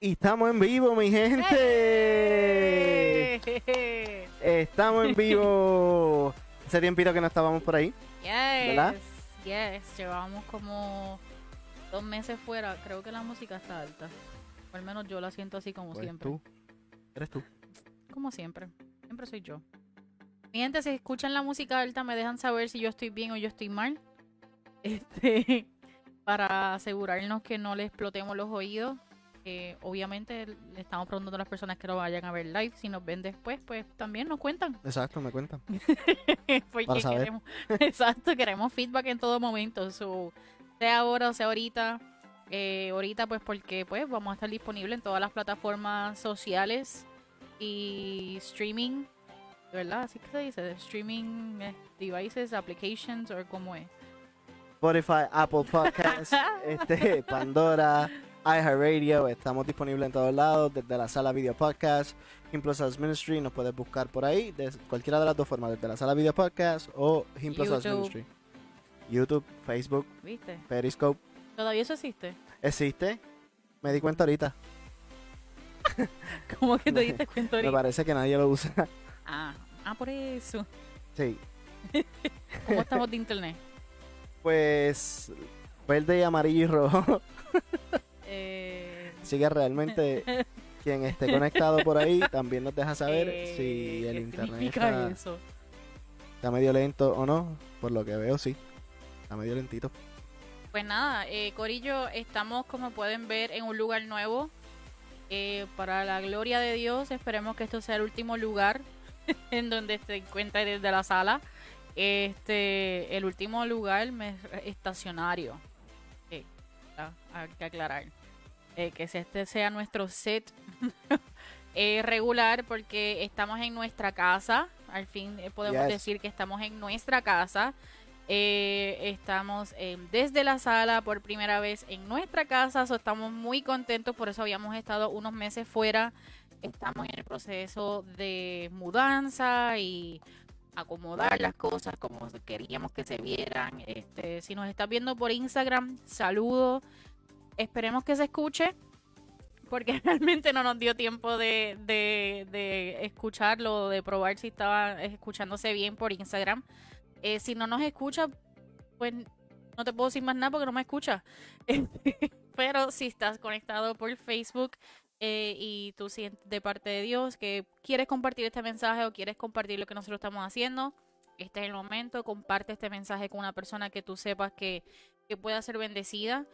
Y estamos en vivo, mi gente. ¡Eh! Estamos en vivo. Hace tiempito que no estábamos por ahí. Yes, ¿Verdad? yes. Llevamos como dos meses fuera. Creo que la música está alta. O al menos yo la siento así como Pues siempre. tú. Eres tú. Como siempre. Siempre soy yo. Mi gente, si escuchan la música alta, me dejan saber si yo estoy bien o yo estoy mal. Este, para asegurarnos que no le explotemos los oídos. Que obviamente le estamos preguntando a las personas que lo vayan a ver live. Si nos ven después, pues también nos cuentan. Exacto, me cuentan. Porque queremos, exacto, queremos feedback en todo momento. So, sea ahora o sea ahorita. Eh, ahorita pues porque pues vamos a estar disponibles en todas las plataformas sociales y streaming, ¿verdad? Así que se dice, streaming eh, devices, applications o como es. Spotify, Apple Podcasts, este, Pandora, iHeartRadio. Estamos disponibles en todos lados, desde la sala video podcast, Himplos Ministry. Nos puedes buscar por ahí, de cualquiera de las dos formas, desde la sala video podcast o Himplos YouTube. Ministry. YouTube, Facebook, ¿Viste? Periscope. ¿Todavía eso existe? ¿Existe? Me di cuenta ahorita. ¿Cómo que te Me- diste cuenta Me ahorita? parece que nadie lo usa. Ah, ah, por eso. Sí. ¿Cómo estamos de internet? Pues verde, amarillo y rojo. Eh, Así que realmente quien esté conectado por ahí también nos deja saber eh, si el ¿qué internet está, eso? está medio lento o no. Por lo que veo, sí. Está medio lentito. Pues nada, eh, Corillo, estamos como pueden ver en un lugar nuevo. Eh, para la gloria de Dios, esperemos que esto sea el último lugar en donde se encuentre desde la sala. Este, el último lugar me- estacionario. Hay que aclarar. Eh, que este sea nuestro set eh, regular porque estamos en nuestra casa. Al fin eh, podemos Yes. decir que estamos en nuestra casa. Eh, estamos eh, desde la sala por primera vez en nuestra casa, so estamos muy contentos, por eso habíamos estado unos meses fuera. Estamos en el proceso de mudanza y acomodar las cosas como queríamos que se vieran. Este, si nos estás viendo por Instagram, saludo. Esperemos que se escuche. Porque realmente no nos dio tiempo de, de, escucharlo, de probar si estaba escuchándose bien por Instagram. Eh, si no nos escucha, pues no te puedo decir más nada porque no me escucha. Pero si estás conectado por Facebook eh, y tú sientes de parte de Dios que quieres compartir este mensaje o quieres compartir lo que nosotros estamos haciendo, este es el momento. Comparte este mensaje con una persona que tú sepas que, que pueda ser bendecida.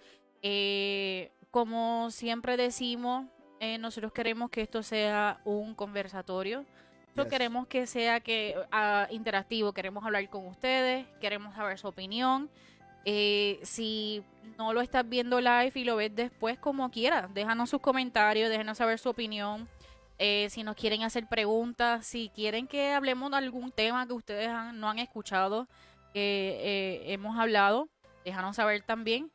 Eh, como siempre decimos, eh, nosotros queremos que esto sea un conversatorio. Nosotros Yes. queremos que sea que ah, interactivo, queremos hablar con ustedes, queremos saber su opinión. Eh, si no lo estás viendo live y lo ves después, como quieras, déjanos sus comentarios, déjanos saber su opinión. Eh, si nos quieren hacer preguntas, si quieren que hablemos de algún tema que ustedes han- no han escuchado, que eh, hemos hablado, déjanos saber también.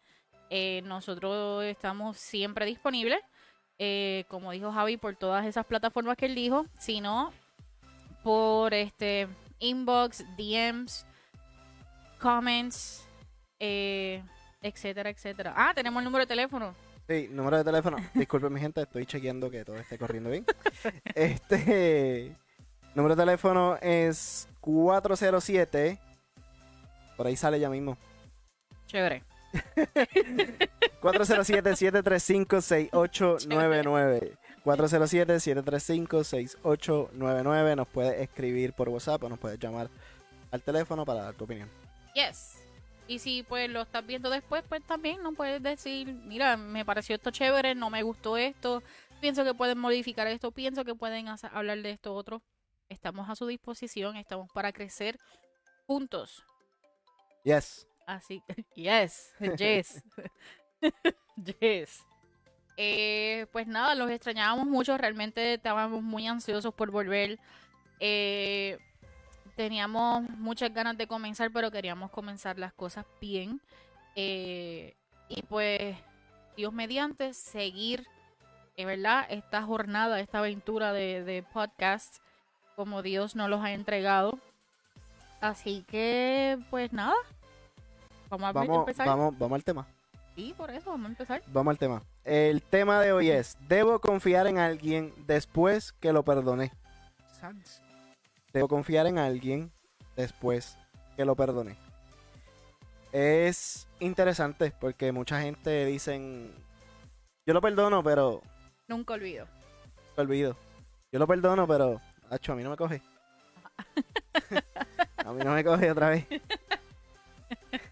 Eh, nosotros estamos siempre disponibles, eh, como dijo Javi, por todas esas plataformas que él dijo. Si no, por este inbox, DMs, comments, eh, etcétera, etcétera. Ah, tenemos el número de teléfono. Sí, número de teléfono. Disculpen mi gente, estoy chequeando que todo esté corriendo bien. Este número de teléfono es 407. Por ahí sale ya mismo. Chévere. 407-735-6899. 407-735-6899. Nos puedes escribir por WhatsApp o nos puedes llamar al teléfono para dar tu opinión. Yes. Y si pues lo estás viendo después, pues también no puedes decir, mira, me pareció esto chévere, no me gustó esto, pienso que pueden modificar esto, pienso que pueden hacer- hablar de esto otro. Estamos a su disposición, estamos para crecer juntos. Yes. Así, yes, yes, yes. Eh, pues nada, los extrañábamos mucho, realmente estábamos muy ansiosos por volver. Eh, teníamos muchas ganas de comenzar, pero queríamos comenzar las cosas bien. Eh, y pues, Dios mediante, seguir, eh, ¿verdad? Esta jornada, esta aventura de, de podcast, como Dios nos los ha entregado. Así que, pues nada. Vamos a Vamos, empezar. vamos, vamos al tema. Sí, por eso vamos a empezar. Vamos al tema. El tema de hoy es, ¿debo confiar en alguien después que lo perdoné? Sans. Debo confiar en alguien después que lo perdoné. Es interesante porque mucha gente dicen, yo lo perdono, pero Nunca olvido. lo olvido. Yo lo perdono, pero, acho, a mí no me coge. a mí no me coge otra vez.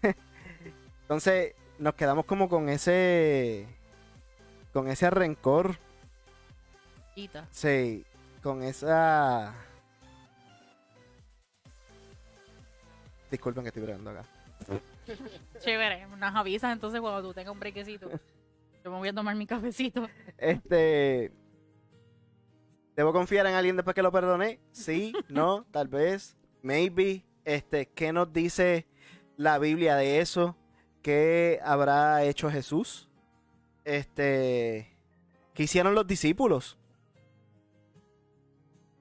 Entonces, nos quedamos como con ese, con ese rencor, Quita. sí, con esa... Disculpen que estoy bregando acá. Chévere. Nos avisas entonces cuando tú tengas un brequecito. Yo me voy a tomar mi cafecito. Este. ¿Debo confiar en alguien después que lo perdoné? Sí, no, tal vez, maybe. Este, ¿qué nos dice la Biblia de eso? ¿Qué habrá hecho Jesús? Este, ¿qué hicieron los discípulos?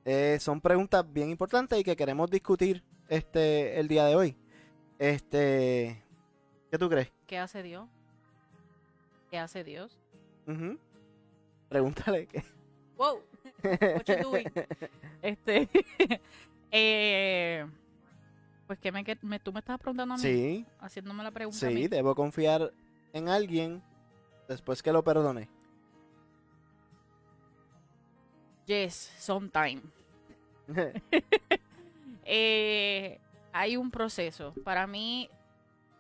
Eh, son preguntas bien importantes y que queremos discutir este el día de hoy. Este, ¿qué tú crees? ¿Qué hace Dios? ¿Qué hace Dios? Pregúntale. ¿qué? Wow. What you doing? Este. eh, pues que me, que me- tú me estabas preguntando a mí, Sí, haciéndome la pregunta a Sí, mí. debo confiar en alguien después que lo perdone. Yes, sometime. Eh, hay un proceso. Para mí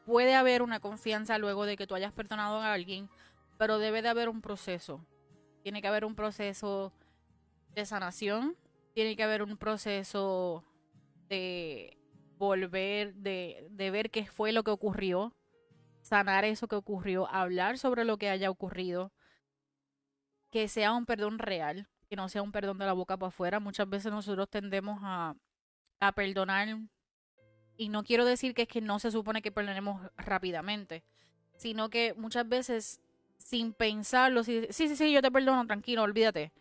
puede haber una confianza luego de que tú hayas perdonado a alguien, pero debe de haber un proceso. Tiene que haber un proceso de sanación, tiene que haber un proceso de volver, de, de ver qué fue lo que ocurrió, sanar eso que ocurrió, hablar sobre lo que haya ocurrido, que sea un perdón real, que no sea un perdón de la boca para afuera. Muchas veces nosotros tendemos a, a perdonar, y no quiero decir que es que no se supone que perdonemos rápidamente, sino que muchas veces sin pensarlo, sí, sí, sí, sí, yo te perdono, tranquilo, olvídate.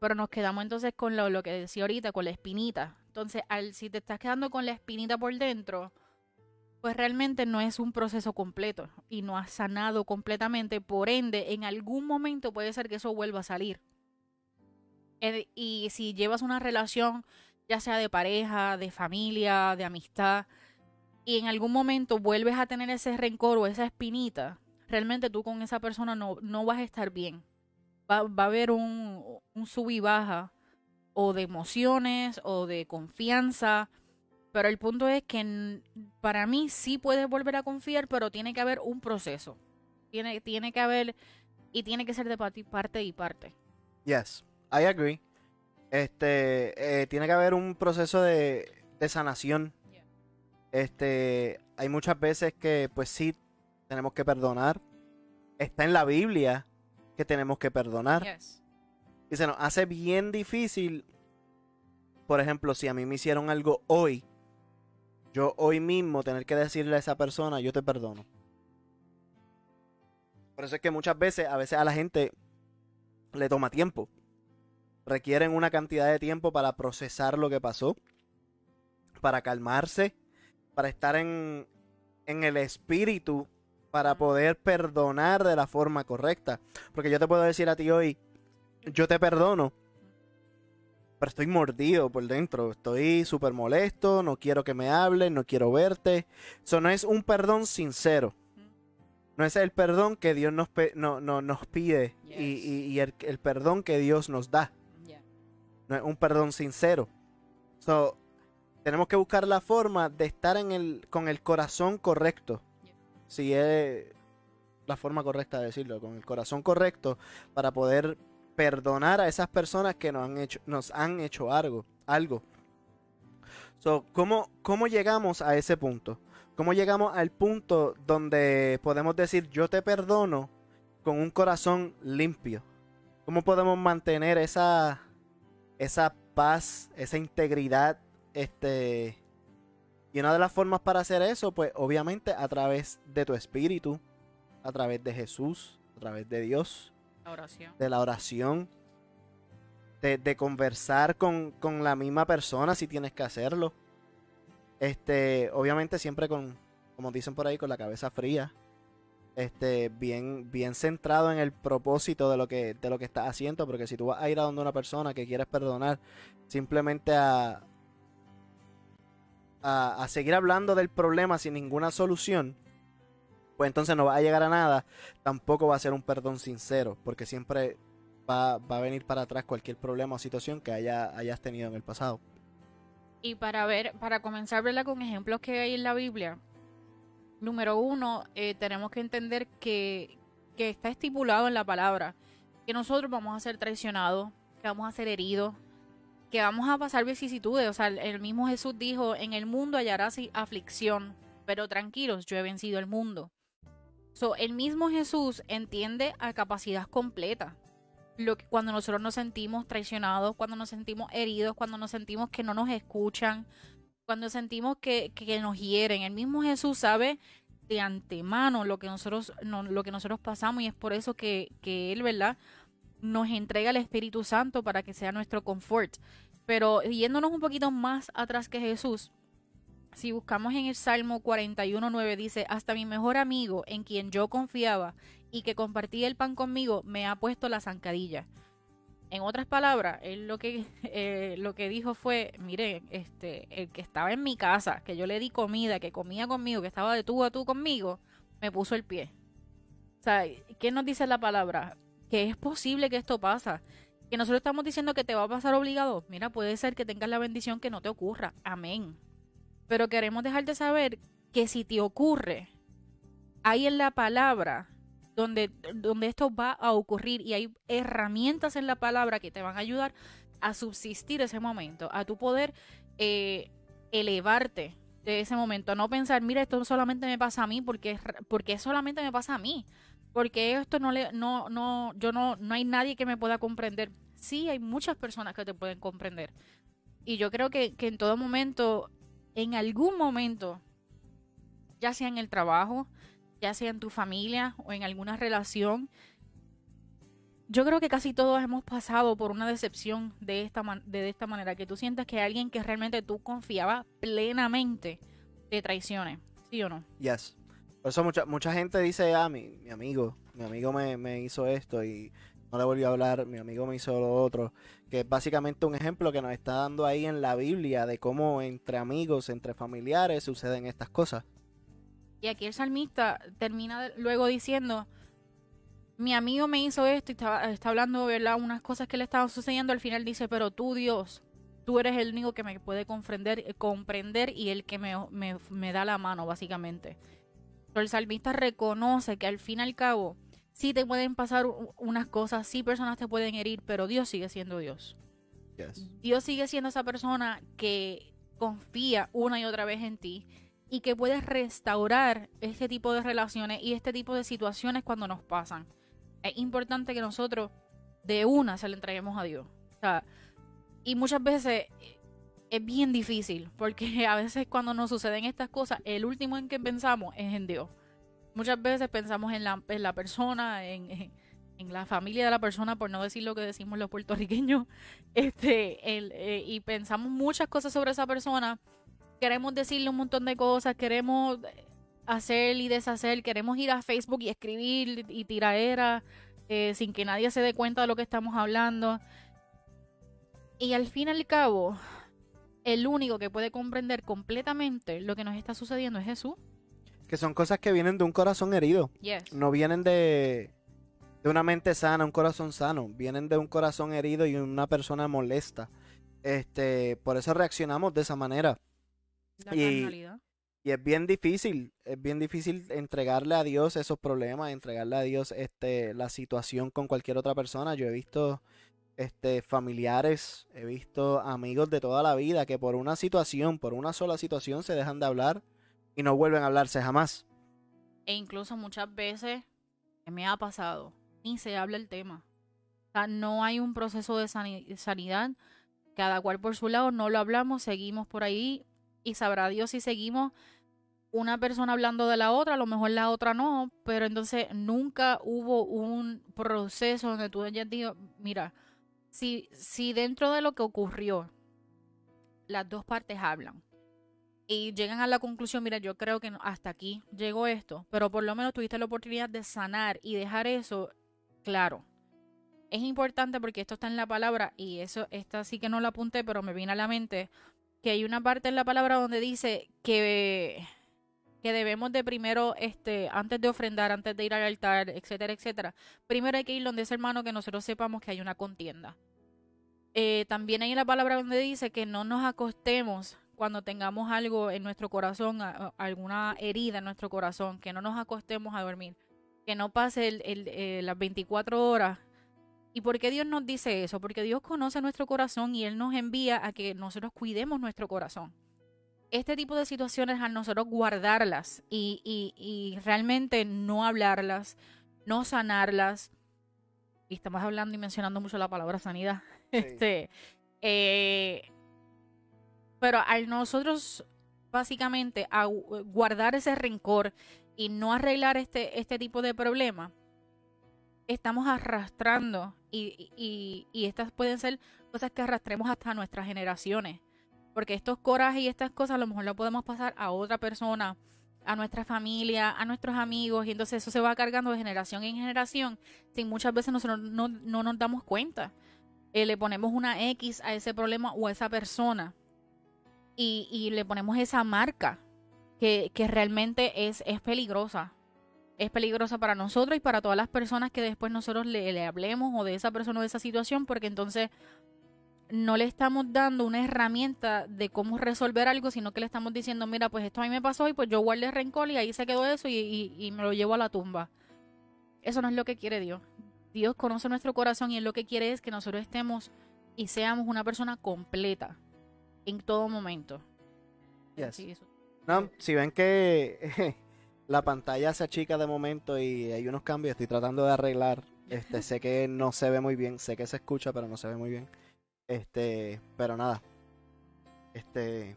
Pero nos quedamos entonces con lo, lo que decía ahorita, con la espinita. Entonces, al, si te estás quedando con la espinita por dentro, pues realmente no es un proceso completo y no has sanado completamente. Por ende, en algún momento puede ser que eso vuelva a salir. Eh, Y si llevas una relación, ya sea de pareja, de familia, de amistad, y en algún momento vuelves a tener ese rencor o esa espinita, realmente tú con esa persona no, no vas a estar bien. Va, va a haber un, un sub y baja o de emociones o de confianza. Pero el punto es que para mí sí puedes volver a confiar, pero tiene que haber un proceso. Tiene, tiene que haber y tiene que ser de parte y parte. Yes, I agree. Este, eh, tiene que haber un proceso de, de sanación. Yeah. Este, hay muchas veces que, pues sí, tenemos que perdonar. Está en la Biblia que tenemos que perdonar. Yes. Y se nos hace bien difícil. Por ejemplo, si a mí me hicieron algo hoy, yo hoy mismo tener que decirle a esa persona, yo te perdono. Por eso es que muchas veces, a veces a la gente le toma tiempo. Requieren una cantidad de tiempo para procesar lo que pasó, para calmarse, para estar en, en el espíritu, para poder perdonar de la forma correcta. Porque yo te puedo decir a ti hoy, yo te perdono, pero estoy mordido por dentro, estoy súper molesto, no quiero que me hables, no quiero verte. Eso no es un perdón sincero. No es el perdón que Dios nos, no, no- nos pide y, y- y el, el perdón que Dios nos da. Yeah. No es un perdón sincero. So, tenemos que buscar la forma de estar en el, con el corazón correcto. Yeah. Si es la forma correcta de decirlo, con el corazón correcto para poder perdonar a esas personas que nos han hecho, nos han hecho algo. algo. So, ¿cómo, ¿Cómo llegamos a ese punto? ¿Cómo llegamos al punto donde podemos decir yo te perdono con un corazón limpio? ¿Cómo podemos mantener esa, esa paz, esa integridad? Este, y una de las formas para hacer eso, pues obviamente a través de tu espíritu, a través de Jesús, a través de Dios, Oración. de la oración, de, de conversar con, con la misma persona si tienes que hacerlo. Este, obviamente siempre con, como dicen por ahí, con la cabeza fría. este, bien, bien centrado en el propósito de lo que, de lo que estás haciendo, porque si tú vas a ir a donde una persona que quieres perdonar, simplemente a, a, seguir hablando del problema sin ninguna solución, pues entonces no va a llegar a nada, tampoco va a ser un perdón sincero, porque siempre va, va a venir para atrás cualquier problema o situación que haya, hayas tenido en el pasado. Y para ver, para comenzar a verla con ejemplos que hay en la Biblia, número uno, eh, tenemos que entender que, que está estipulado en la palabra que nosotros vamos a ser traicionados, que vamos a ser heridos, que vamos a pasar vicisitudes. O sea, el mismo Jesús dijo, en el mundo hallarás aflicción, pero tranquilos, yo he vencido el mundo. So, el mismo Jesús entiende a capacidad completa. Lo que, cuando nosotros nos sentimos traicionados, cuando nos sentimos heridos, cuando nos sentimos que no nos escuchan, cuando sentimos que, que nos hieren. El mismo Jesús sabe de antemano lo que nosotros, lo que nosotros pasamos y es por eso que, que Él, ¿verdad? Nos entrega el Espíritu Santo para que sea nuestro confort. Pero yéndonos un poquito más atrás que Jesús, si buscamos en el Salmo 41.9 dice, hasta mi mejor amigo en quien yo confiaba y que compartía el pan conmigo me ha puesto la zancadilla. En otras palabras, él lo que, eh, lo que dijo fue, mire, este, el que estaba en mi casa, que yo le di comida, que comía conmigo, que estaba de tú a tú conmigo, me puso el pie. O sea, ¿qué nos dice la palabra? Que es posible que esto pasa. Que nosotros estamos diciendo que te va a pasar obligado. Mira, puede ser que tengas la bendición que no te ocurra. Amén. Pero queremos dejarte saber que si te ocurre, hay en la palabra donde, donde esto va a ocurrir y hay herramientas en la palabra que te van a ayudar a subsistir ese momento, a tu poder eh, elevarte de ese momento, no pensar, mira, esto solamente me pasa a mí porque, porque solamente me pasa a mí, porque esto no le, no, no, yo no, no hay nadie que me pueda comprender. Sí, hay muchas personas que te pueden comprender. Y yo creo que, que en todo momento, en algún momento, ya sea en el trabajo, ya sea en tu familia o en alguna relación. Yo creo que casi todos hemos pasado por una decepción de esta, de esta manera, que tú sientas que alguien que realmente tú confiabas plenamente te traicione, ¿sí o no? Yes. Por eso mucha, mucha gente dice, ah, mi, mi amigo, mi amigo me, me hizo esto y no le volvió a hablar, mi amigo me hizo lo otro, que es básicamente un ejemplo que nos está dando ahí en la Biblia de cómo entre amigos, entre familiares suceden estas cosas. Y aquí el salmista termina luego diciendo, mi amigo me hizo esto y está, está hablando, ¿verdad? Unas cosas que le estaban sucediendo. Al final dice, pero tú, Dios, tú eres el único que me puede comprender, comprender y el que me, me, da la mano, básicamente. Pero el salmista reconoce que al fin y al cabo, sí te pueden pasar unas cosas, sí personas te pueden herir, pero Dios sigue siendo Dios. Dios sigue siendo esa persona que confía una y otra vez en ti y que puedes restaurar este tipo de relaciones y este tipo de situaciones cuando nos pasan. Es importante que nosotros de una se le entreguemos a Dios. y muchas veces es bien difícil, porque a veces cuando nos suceden estas cosas, el último en que pensamos es en Dios. Muchas veces pensamos en la, en la persona, en, la familia de la persona, por no decir lo que decimos los puertorriqueños, este, el, eh, y pensamos muchas cosas sobre esa persona queremos decirle un montón de cosas, queremos hacer y deshacer, queremos ir a Facebook y escribir y tiraera eh, sin que nadie se dé cuenta de lo que estamos hablando. Y al fin y al cabo, el único que puede comprender completamente lo que nos está sucediendo es Jesús. Que son cosas que vienen de un corazón herido. No vienen de, de una mente sana, un corazón sano. Vienen de un corazón herido y una persona molesta. Este, por eso reaccionamos de esa manera y, y es bien difícil, es bien difícil entregarle a Dios esos problemas, entregarle a Dios este la situación con cualquier otra persona. Yo he visto este familiares, he visto amigos de toda la vida que por una situación, por una sola situación se dejan de hablar y no vuelven a hablarse jamás. E incluso muchas veces me ha pasado, ni se habla el tema. O sea, no hay un proceso de sanidad, cada cual por su lado, no lo hablamos, seguimos por ahí y sabrá Dios si seguimos una persona hablando de la otra, a lo mejor la otra no, pero entonces nunca hubo un proceso donde tú ya digo, mira, si, si dentro de lo que ocurrió las dos partes hablan y llegan a la conclusión, mira, yo creo que hasta aquí llegó esto, pero por lo menos tuviste la oportunidad de sanar y dejar eso claro. Es importante porque esto está en la palabra y eso, esta sí que no la apunté, pero me viene a la mente que hay una parte en la palabra donde dice que, que debemos de primero, este, antes de ofrendar, antes de ir al altar, etcétera, etcétera, primero hay que ir donde ese hermano que nosotros sepamos que hay una contienda. Eh, también hay la palabra donde dice que no nos acostemos cuando tengamos algo en nuestro corazón, alguna herida en nuestro corazón, que no nos acostemos a dormir, que no pase el, eh, las 24 horas. ¿Y por qué Dios nos dice eso? Porque Dios conoce nuestro corazón y Él nos envía a que nosotros cuidemos nuestro corazón. Este tipo de situaciones, al nosotros guardarlas y, y, realmente no hablarlas, no sanarlas, y estamos hablando y mencionando mucho la palabra sanidad, este, eh, pero al nosotros básicamente guardar ese rencor y no arreglar este, este tipo de problemas, estamos arrastrando y, y, y, estas pueden ser cosas que arrastremos hasta nuestras generaciones. Porque estos corajes y estas cosas a lo mejor lo podemos pasar a otra persona, a nuestra familia, a nuestros amigos, y entonces eso se va cargando de generación en generación, sin muchas veces nosotros no, no nos damos cuenta. Eh, le ponemos una X a ese problema o a esa persona y, le ponemos esa marca que, realmente es, es peligrosa. Es peligrosa para nosotros y para todas las personas que después nosotros le, le hablemos o de esa persona o de esa situación, porque entonces no le estamos dando una herramienta de cómo resolver algo, sino que le estamos diciendo, mira, pues esto a mí me pasó y pues yo guardé rencor y ahí se quedó eso y, y, me lo llevo a la tumba. Eso no es lo que quiere Dios. Dios conoce nuestro corazón y él lo que quiere es que nosotros estemos y seamos una persona completa en todo momento. No, si ven que la pantalla se achica de momento y hay unos cambios, estoy tratando de arreglar. Este, sé que no se ve muy bien, sé que se escucha, pero no se ve muy bien. Este, pero nada. Este,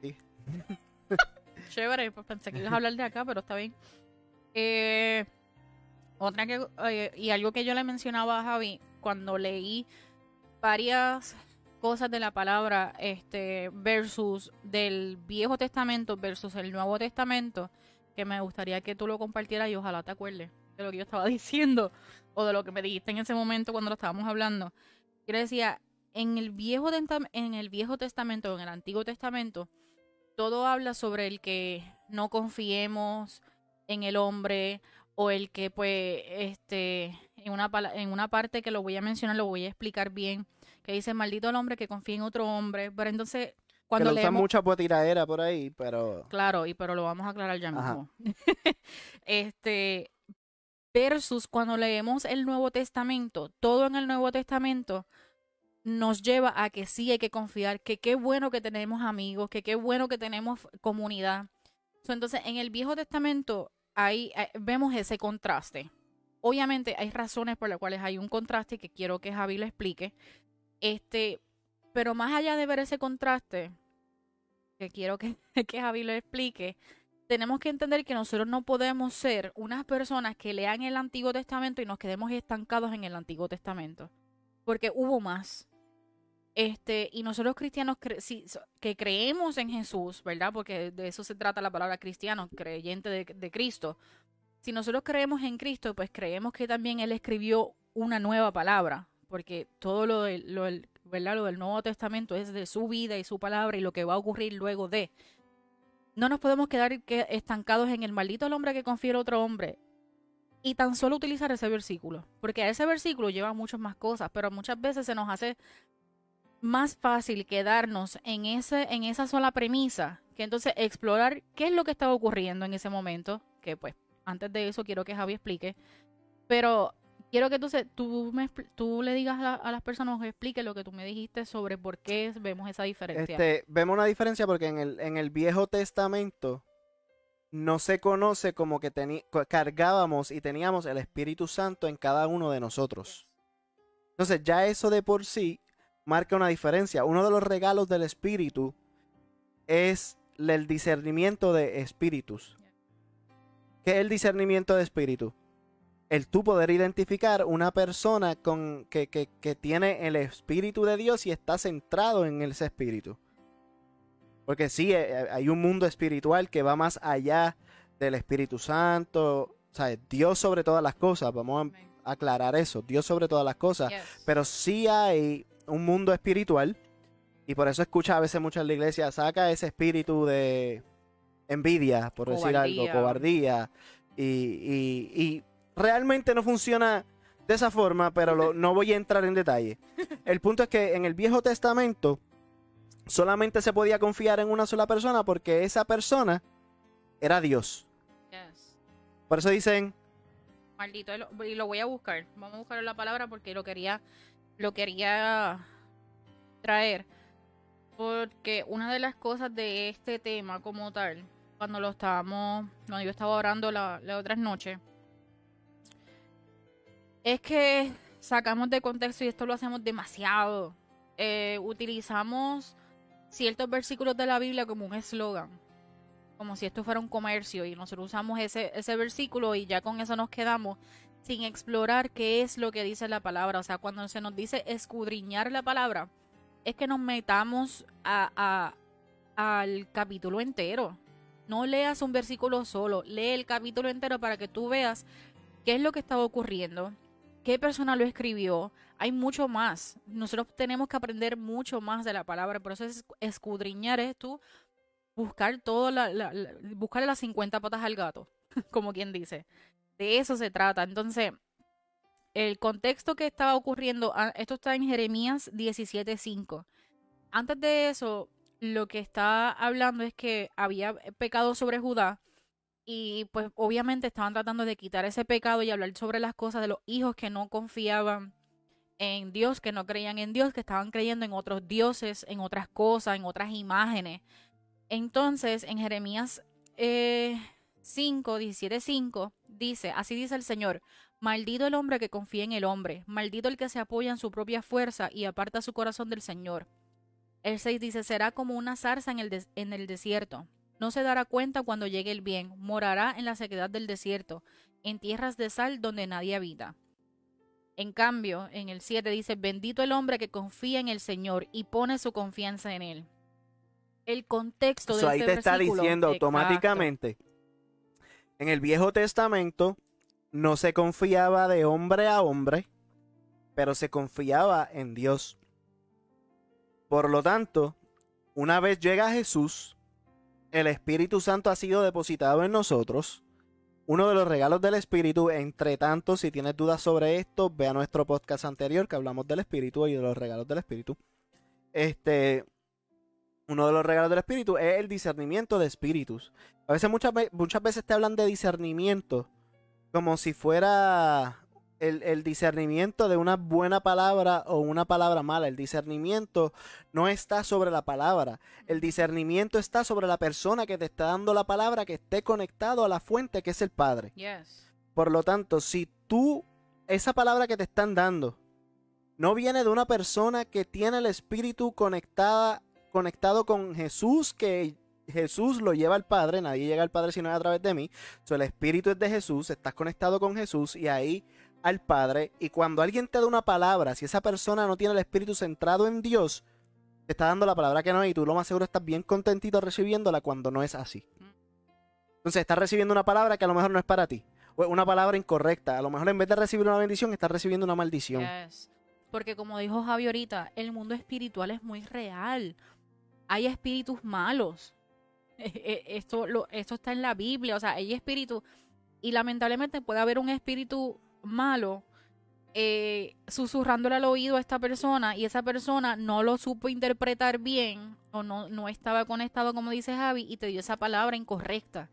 sí. Chévere, pues pensé que ibas a hablar de acá, pero está bien. Eh, otra que, y algo que yo le mencionaba a Javi, cuando leí varias cosas de la palabra este versus del Viejo Testamento versus el Nuevo Testamento que me gustaría que tú lo compartieras y ojalá te acuerdes de lo que yo estaba diciendo o de lo que me dijiste en ese momento cuando lo estábamos hablando. Yo decía, en el Viejo, en el Viejo Testamento, en el Antiguo Testamento, todo habla sobre el que no confiemos en el hombre o el que pues este en una en una parte que lo voy a mencionar lo voy a explicar bien que dice maldito el hombre que confía en otro hombre, pero entonces cuando que leemos mucha tiraera por ahí, pero Claro, y pero lo vamos a aclarar ya mismo. este versus cuando leemos el Nuevo Testamento, todo en el Nuevo Testamento nos lleva a que sí hay que confiar, que qué bueno que tenemos amigos, que qué bueno que tenemos comunidad. entonces, en el Viejo Testamento ahí eh, vemos ese contraste. Obviamente hay razones por las cuales hay un contraste que quiero que Javi lo explique. Este, pero más allá de ver ese contraste, que quiero que, que Javi lo explique, tenemos que entender que nosotros no podemos ser unas personas que lean el Antiguo Testamento y nos quedemos estancados en el Antiguo Testamento. Porque hubo más. Este, y nosotros cristianos que creemos en Jesús, ¿verdad? Porque de eso se trata la palabra cristiano, creyente de, de Cristo. Si nosotros creemos en Cristo, pues creemos que también Él escribió una nueva palabra, porque todo lo, lo, ¿verdad? lo del Nuevo Testamento es de su vida y su palabra y lo que va a ocurrir luego de. No nos podemos quedar estancados en el maldito hombre que confía en otro hombre y tan solo utilizar ese versículo, porque ese versículo lleva muchas más cosas, pero muchas veces se nos hace más fácil quedarnos en ese en esa sola premisa que entonces explorar qué es lo que estaba ocurriendo en ese momento, que pues antes de eso quiero que Javi explique, pero quiero que entonces tú, me, tú le digas a, las personas, explique lo que tú me dijiste sobre por qué vemos esa diferencia. Este, vemos una diferencia porque en el, en el Viejo Testamento no se conoce como que cargábamos y teníamos el Espíritu Santo en cada uno de nosotros. Entonces ya eso de por sí marca una diferencia. Uno de los regalos del Espíritu es el discernimiento de espíritus. ¿Qué es el discernimiento de espíritu? El tú poder identificar una persona con, que, tiene el Espíritu de Dios y está centrado en ese Espíritu. Porque sí, eh, eh, hay un mundo espiritual que va más allá del Espíritu Santo, o sea, Dios sobre todas las cosas, vamos a aclarar eso, Dios sobre todas las cosas, pero sí hay un mundo espiritual. Y por eso escucha a veces mucho en la iglesia, saca ese espíritu de envidia, por decir algo, Cobardía. cobardía, y, y- y realmente no funciona de esa forma, pero lo- no voy a entrar en detalle. El punto es que en el Viejo Testamento solamente se podía confiar en una sola persona porque esa persona era Dios. Yes. Por eso dicen, Maldito, y lo- y lo voy a buscar. Vamos a buscar la palabra porque lo quería, lo quería traer. Porque una de las cosas de este tema como tal, cuando lo estábamos, cuando yo estaba orando la, la otras noches, es que sacamos de contexto y esto lo hacemos demasiado. Eh, utilizamos ciertos versículos de la Biblia como un eslogan como si esto fuera un comercio y nosotros usamos ese, ese versículo y ya con eso nos quedamos sin explorar qué es lo que dice la palabra. O sea, cuando se nos dice escudriñar la palabra, es que nos metamos al capítulo entero. No leas un versículo solo, lee el capítulo entero para que tú veas qué es lo que estaba ocurriendo, qué persona lo escribió. Hay mucho más. Nosotros tenemos que aprender mucho más de la palabra. Por eso es escudriñar es tú buscar todo las 50 patas al gato, como quien dice. De eso se trata. Entonces, el contexto que estaba ocurriendo, ah, esto está en Jeremías 17:5. Antes de eso, lo que está hablando es que había pecado sobre Judá y pues obviamente estaban tratando de quitar ese pecado y hablar sobre las cosas de los hijos que no confiaban en Dios, que no creían en Dios, que estaban creyendo en otros dioses, en otras cosas, en otras imágenes. Entonces, en Jeremías eh, 5, 17, 5, dice, así dice el Señor, maldito el hombre que confía en el hombre, maldito el que se apoya en su propia fuerza y aparta su corazón del Señor. El 6 dice, será como una zarza en el, en el desierto. No se dará cuenta cuando llegue el bien, morará en la sequedad del desierto, en tierras de sal donde nadie habita. En cambio, en el 7 dice, bendito el hombre que confía en el Señor y pone su confianza en él. El contexto de eso ahí este te está diciendo Exacto. automáticamente, en el Viejo Testamento no se confiaba de hombre a hombre, pero se confiaba en Dios. Por lo tanto, una vez llega Jesús, el Espíritu Santo ha sido depositado en nosotros. Uno de los regalos del Espíritu, entre tanto, si tienes dudas sobre esto, ve a nuestro podcast anterior que hablamos del Espíritu y de los regalos del Espíritu. Este, uno de los regalos del Espíritu es el discernimiento de espíritus. A veces, muchas, muchas veces te hablan de discernimiento como si fuera el, el discernimiento de una buena palabra o una palabra mala. El discernimiento no está sobre la palabra. El discernimiento está sobre la persona que te está dando la palabra que esté conectado a la fuente que es el Padre. Yes. Por lo tanto, si tú, esa palabra que te están dando, no viene de una persona que tiene el espíritu conectada, conectado con Jesús, que Jesús lo lleva al Padre, nadie llega al Padre si no es a través de mí. So, el espíritu es de Jesús, estás conectado con Jesús y ahí al Padre. Y cuando alguien te da una palabra, si esa persona no tiene el espíritu centrado en Dios, te está dando la palabra que no es y tú lo más seguro estás bien contentito recibiéndola cuando no es así. Entonces estás recibiendo una palabra que a lo mejor no es para ti. O una palabra incorrecta. A lo mejor en vez de recibir una bendición, estás recibiendo una maldición. Porque como dijo Javi ahorita, el mundo espiritual es muy real. Hay espíritus malos. Eh, eh, Esto, lo, esto está en la Biblia. O sea, hay espíritus. Y lamentablemente puede haber un espíritu malo eh, susurrándole al oído a esta persona y esa persona no lo supo interpretar bien o no, no estaba conectado, como dice Javi, y te dio esa palabra incorrecta.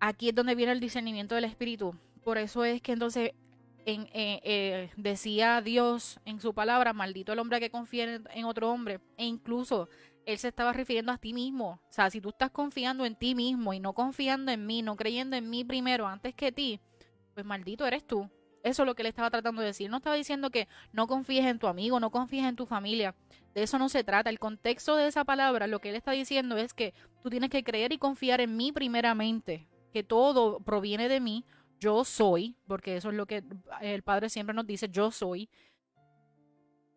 Aquí es donde viene el discernimiento del espíritu. Por eso es que entonces en, eh, eh, decía Dios en su palabra, maldito el hombre que confía en, en otro hombre. E incluso él se estaba refiriendo a ti mismo. O sea, si tú estás confiando en ti mismo y no confiando en mí, no creyendo en mí primero antes que ti, pues maldito eres tú. Eso es lo que él estaba tratando de decir. No estaba diciendo que no confíes en tu amigo, no confíes en tu familia. De eso no se trata. El contexto de esa palabra, lo que él está diciendo es que tú tienes que creer y confiar en mí primeramente. Que todo proviene de mí. Yo soy, porque eso es lo que el Padre siempre nos dice, yo soy.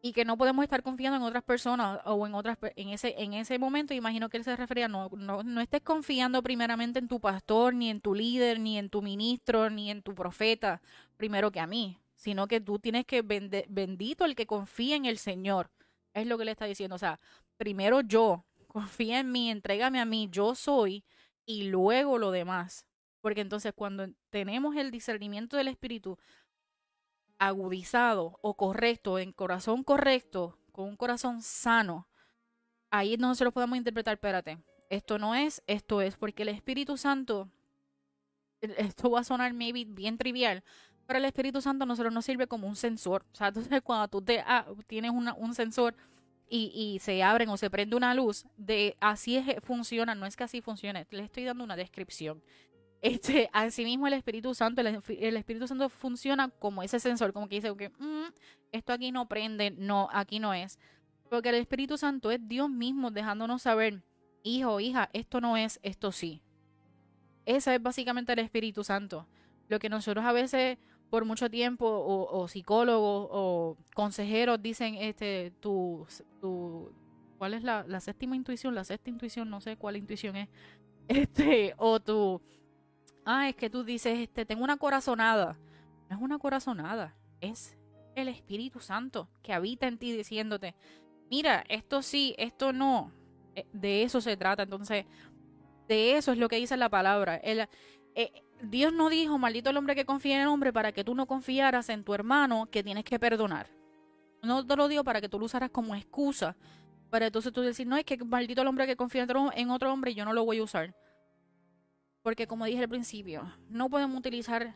Y que no podemos estar confiando en otras personas o en otras en ese en ese momento imagino que él se refería no no no estés confiando primeramente en tu pastor ni en tu líder ni en tu ministro ni en tu profeta primero que a mí sino que tú tienes que bendito el que confía en el Señor es lo que le está diciendo. O sea primero yo confía en mí entrégame a mí yo soy y luego lo demás. Porque entonces cuando tenemos el discernimiento del espíritu agudizado o correcto, en corazón correcto, con un corazón sano, ahí nosotros podemos interpretar, espérate, esto no es, esto es, porque el Espíritu Santo, esto va a sonar maybe bien trivial, pero el Espíritu Santo nosotros nos sirve como un sensor. O sea, cuando tú ah, tienes un sensor y, y se abren o se prende una luz, de así es, funciona, no es que así funcione, le estoy dando una descripción. Este, asimismo el Espíritu Santo, el, Espíritu Santo funciona como ese sensor, como que dice, ok, mm, esto aquí no prende, no, aquí no es. Porque el Espíritu Santo es Dios mismo dejándonos saber, hijo, hija, esto no es, esto sí. Ese es básicamente el Espíritu Santo. Lo que nosotros a veces por mucho tiempo o, psicólogos o consejeros dicen, este, tu, ¿cuál es la, la séptima intuición? La sexta intuición, no sé cuál intuición es. Este, o tu, ah, es que tú dices, este, tengo una corazonada. No es una corazonada, es el Espíritu Santo que habita en ti diciéndote, mira, esto sí, esto no. Eh, De eso se trata. Entonces, de eso es lo que dice la palabra. El, eh, Dios no dijo, maldito el hombre que confía en el hombre, para que tú no confiaras en tu hermano que tienes que perdonar. No te lo digo para que tú lo usaras como excusa. Para entonces tú decir, no, es que maldito el hombre que confía en otro, en otro hombre y yo no lo voy a usar. Porque como dije al principio, no podemos utilizar,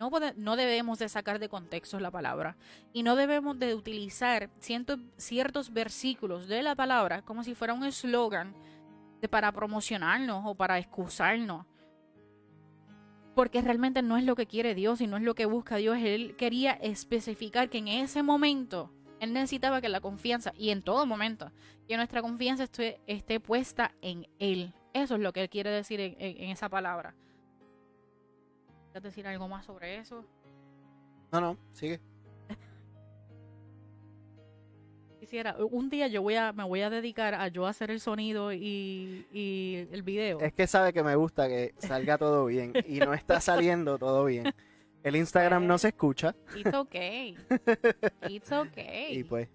no, pode- no debemos de sacar de contexto la palabra. Y no debemos de utilizar ciertos versículos de la palabra como si fuera un eslogan para promocionarnos o para excusarnos. Porque realmente no es lo que quiere Dios y no es lo que busca Dios. Él quería especificar que en ese momento Él necesitaba que la confianza, y en todo momento, que nuestra confianza esté puesta en Él. Eso es lo que Él quiere decir en, en- en esa palabra. ¿Quieres decir algo más sobre eso? No, no, sigue. Quisiera, un día yo voy a, me voy a dedicar a yo hacer el sonido y, y el video. Es que sabe que me gusta que salga todo bien y no está saliendo todo bien. El Instagram no se escucha It's okay. It's okay. y pues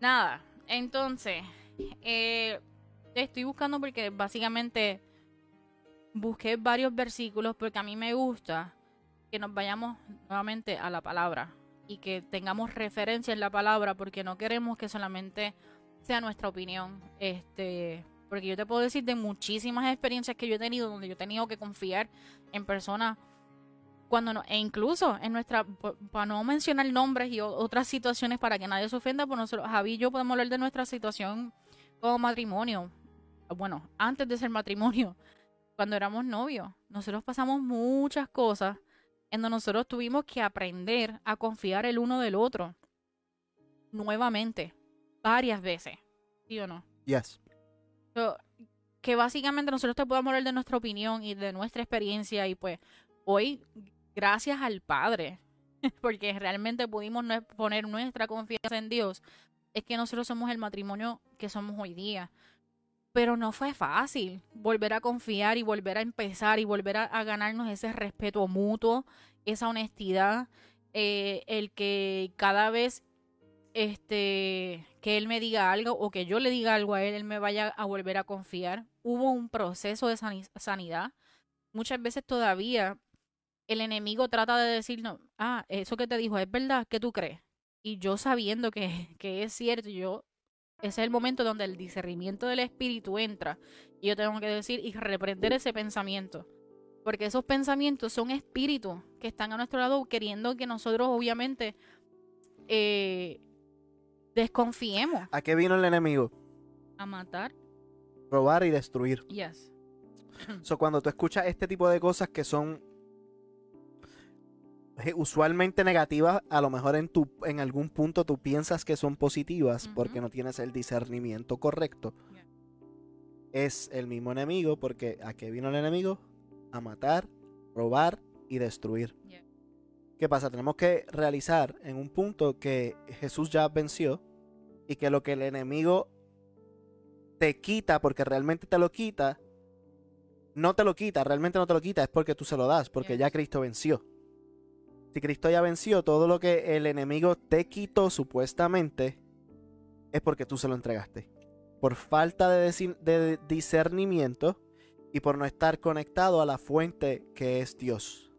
Nada, entonces, eh, estoy buscando porque básicamente busqué varios versículos porque a mí me gusta que nos vayamos nuevamente a la palabra y que tengamos referencia en la palabra porque no queremos que solamente sea nuestra opinión. Este, porque yo te puedo decir de muchísimas experiencias que yo he tenido donde yo he tenido que confiar en personas cuando no, e incluso en nuestra, para no mencionar nombres y otras situaciones para que nadie se ofenda, pues nosotros, Javi y yo podemos hablar de nuestra situación como matrimonio. Bueno, antes de ser matrimonio, cuando éramos novios, nosotros pasamos muchas cosas en donde nosotros tuvimos que aprender a confiar el uno del otro nuevamente, varias veces, ¿sí o no? yes. So, que básicamente nosotros te podemos hablar de nuestra opinión y de nuestra experiencia y pues hoy, gracias al Padre, porque realmente pudimos poner nuestra confianza en Dios, es que nosotros somos el matrimonio que somos hoy día. Pero no fue fácil volver a confiar y volver a empezar y volver a, ganarnos ese respeto mutuo, esa honestidad, eh, el que cada vez este que él me diga algo o que yo le diga algo a él, él me vaya a volver a confiar. Hubo un proceso de sani- sanidad. Muchas veces todavía el enemigo trata de decirnos, ah, eso que te dijo es verdad, ¿qué tú crees? Y yo sabiendo que, que es cierto, yo ese es el momento donde el discernimiento del espíritu entra y yo tengo que decir y reprender ese pensamiento. Porque esos pensamientos son espíritus que están a nuestro lado queriendo que nosotros obviamente eh, desconfiemos ¿A qué vino el enemigo? a matar. Robar y destruir. Yes. So, cuando tú escuchas este tipo de cosas que son usualmente negativas, a lo mejor en tu en algún punto tú piensas que son positivas porque no tienes el discernimiento correcto. Yeah. Es el mismo enemigo porque ¿a qué vino el enemigo? A matar, robar y destruir. ¿Qué pasa? Tenemos que realizar en un punto que Jesús ya venció y que lo que el enemigo te quita, porque realmente te lo quita, no te lo quita, realmente no te lo quita, es porque tú se lo das, porque ya. Cristo venció. Si Cristo ya venció, todo lo que el enemigo te quitó supuestamente es porque tú se lo entregaste. Por falta de, discernimiento y por no estar conectado a la fuente que es Dios.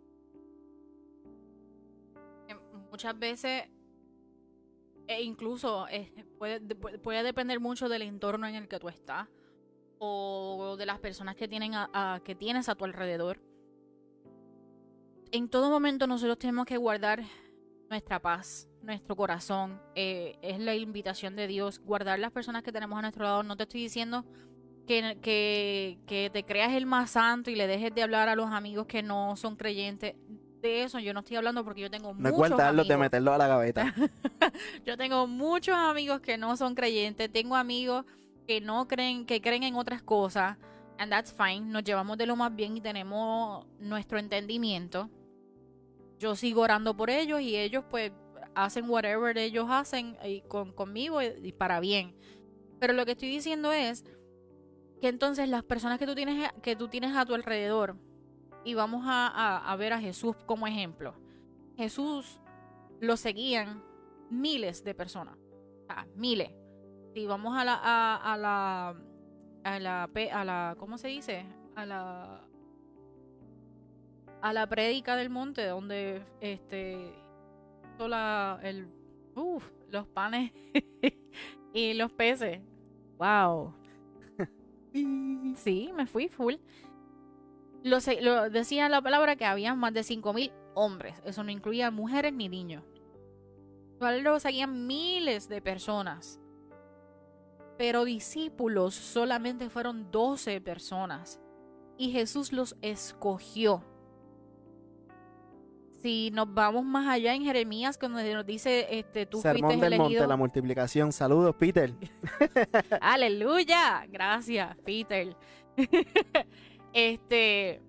Eh, Muchas veces, e incluso eh, puede, de- puede- puede depender mucho del entorno en el que tú estás o de las personas que, tienen que tienes a tu alrededor. En todo momento nosotros tenemos que guardar nuestra paz, nuestro corazón. eh, es la invitación de Dios, guardar las personas que tenemos a nuestro lado. No te estoy diciendo que, que, que te creas el más santo y le dejes de hablar a los amigos que no son creyentes. De eso yo no estoy hablando porque yo tengo No muchos guardarlo de amigos. meterlo a la gaveta. Yo tengo muchos amigos que no son creyentes, tengo amigos que no creen, que creen en otras cosas, and that's fine, nos llevamos de lo más bien y tenemos nuestro entendimiento. Yo sigo orando por ellos y ellos pues hacen whatever ellos hacen y con, conmigo y, para bien. Pero lo que estoy diciendo es que entonces las personas que tú tienes, que tú tienes a tu alrededor, y vamos a, a- ver a Jesús como ejemplo. Jesús lo seguían miles de personas. Miles. Si vamos a la, a la, a la, a la, ¿cómo se dice? A la, a la prédica del monte, donde, este, la, el, uf, los panes y los peces. Wow. Sí, me fui full. Lo, lo decía la palabra que había más de 5.000 hombres. Eso no incluía mujeres ni niños. Lo seguían miles de personas. Pero discípulos solamente fueron 12 personas. Y Jesús los escogió. Si nos vamos más allá en Jeremías, cuando nos dice, este, tú Sermón fuiste del monte, elegido. la multiplicación. Saludos, Peter. Aleluya. Gracias, Peter. este,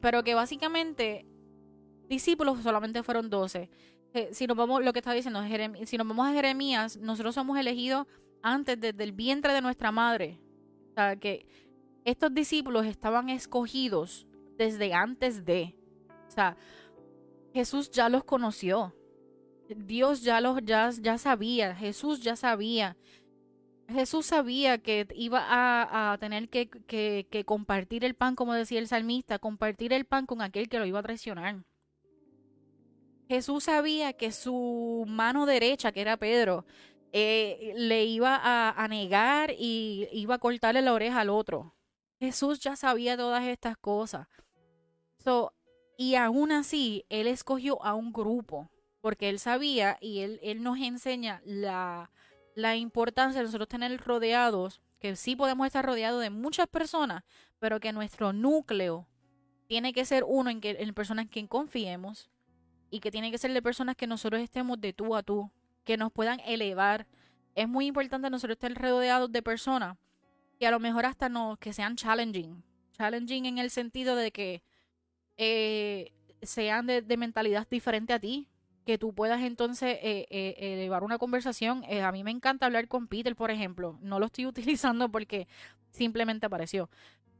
pero que básicamente discípulos solamente fueron 12. Eh, Si nos vamos, lo que está diciendo, Jerem- si nos vamos a Jeremías, nosotros somos elegidos antes desde el vientre de nuestra madre. O sea, que estos discípulos estaban escogidos desde antes de. O sea, Jesús ya los conoció. Dios ya los ya, ya sabía, Jesús ya sabía. Jesús sabía que iba a, tener que, que- que compartir el pan, como decía el salmista, compartir el pan con aquel que lo iba a traicionar. Jesús sabía que su mano derecha, que era Pedro, eh, le iba a, negar y iba a cortarle la oreja al otro. Jesús ya sabía todas estas cosas. So, y aún así, él escogió a un grupo, porque él sabía y él, él nos enseña la, la importancia de nosotros tener rodeados, que sí podemos estar rodeados de muchas personas, pero que nuestro núcleo tiene que ser uno en, que, en personas en quien confiemos y que tiene que ser de personas que nosotros estemos de tú a tú, que nos puedan elevar. Es muy importante nosotros estar rodeados de personas que a lo mejor hasta no, que sean challenging. Challenging en el sentido de que eh, sean de, mentalidad diferente a ti, que tú puedas entonces eh, eh, elevar una conversación. A mí me encanta hablar con Peter, por ejemplo. No lo estoy utilizando porque simplemente apareció.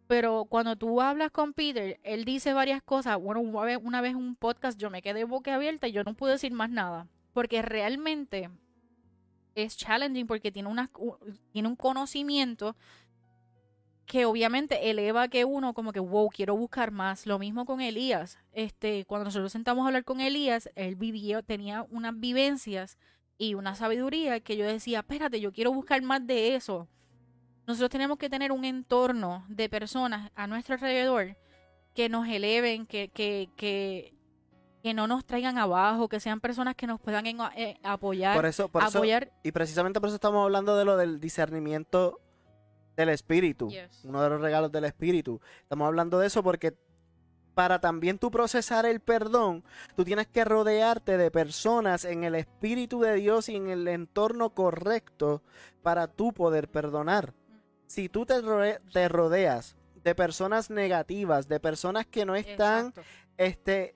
Pero cuando tú hablas con Peter, él dice varias cosas. Bueno, una vez, una vez un podcast yo me quedé boca abierta y yo no pude decir más nada. Porque realmente es challenging porque tiene, una, tiene un conocimiento que obviamente eleva que uno como que, wow, quiero buscar más. Lo mismo con Elías. Este, cuando nosotros sentamos a hablar con Elías, él vivió, tenía unas vivencias y una sabiduría que yo decía, espérate, yo quiero buscar más de eso. Nosotros tenemos que tener un entorno de personas a nuestro alrededor que nos eleven, que, que, que, que no nos traigan abajo, que sean personas que nos puedan en- eh, apoyar, Por eso, por eso, apoyar. y precisamente por eso estamos hablando de lo del discernimiento del espíritu. Yes. Uno de los regalos del espíritu. Estamos hablando de eso porque para también tú procesar el perdón, tú tienes que rodearte de personas en el espíritu de Dios y en el entorno correcto para tú poder perdonar. Si tú te, rode- te rodeas de personas negativas, de personas que no están Exacto. este,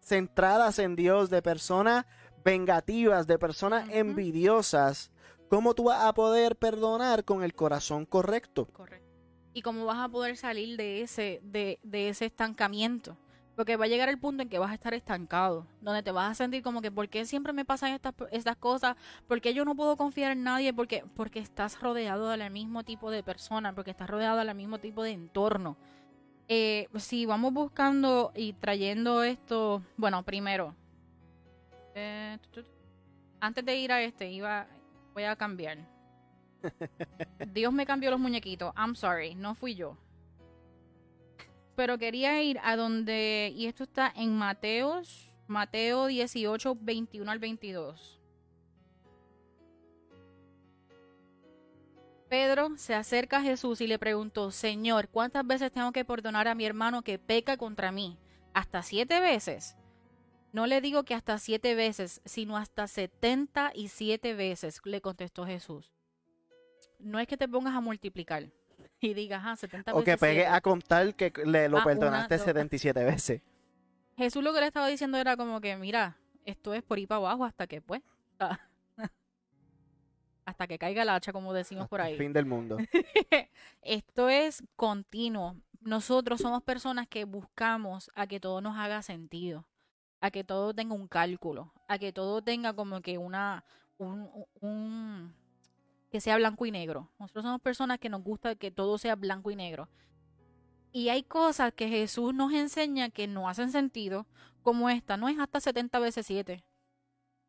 centradas en Dios, de personas vengativas, de personas envidiosas, ¿cómo tú vas a poder perdonar con el corazón correcto? Correcto. ¿Y cómo vas a poder salir de ese, de, de ese estancamiento? Porque va a llegar el punto en que vas a estar estancado, donde te vas a sentir como que, ¿por qué siempre me pasan estas, estas cosas? ¿Por qué yo no puedo confiar en nadie? Porque, porque estás rodeado del mismo tipo de personas, porque estás rodeado del mismo tipo de entorno. Eh, si vamos buscando y trayendo esto, bueno, primero, eh, antes de ir a este, iba, voy a cambiar. Dios me cambió los muñequitos. I'm sorry, no fui yo. Pero quería ir a donde, y esto está en Mateos, Mateo 18, 21 al 22. Pedro se acerca a Jesús y le preguntó, Señor, ¿cuántas veces tengo que perdonar a mi hermano que peca contra mí? ¿Hasta siete veces? No le digo que hasta siete veces, sino hasta setenta y siete veces, le contestó Jesús. No es que te pongas a multiplicar y digas, ah, 70 O veces. que pegue siete". a contar que le lo Ah, una, perdonaste dos. 77 veces. Jesús lo que le estaba diciendo era como que, mira, esto es por ir para abajo hasta que, pues, ah, hasta que caiga el hacha, como decimos por ahí. Fin del mundo. Esto es continuo. Nosotros somos personas que buscamos a que todo nos haga sentido, a que todo tenga un cálculo, a que todo tenga como que una, un, un- que sea blanco y negro. Nosotros somos personas que nos gusta que todo sea blanco y negro. Y hay cosas que Jesús nos enseña que no hacen sentido, como esta, no es hasta 70 veces 7.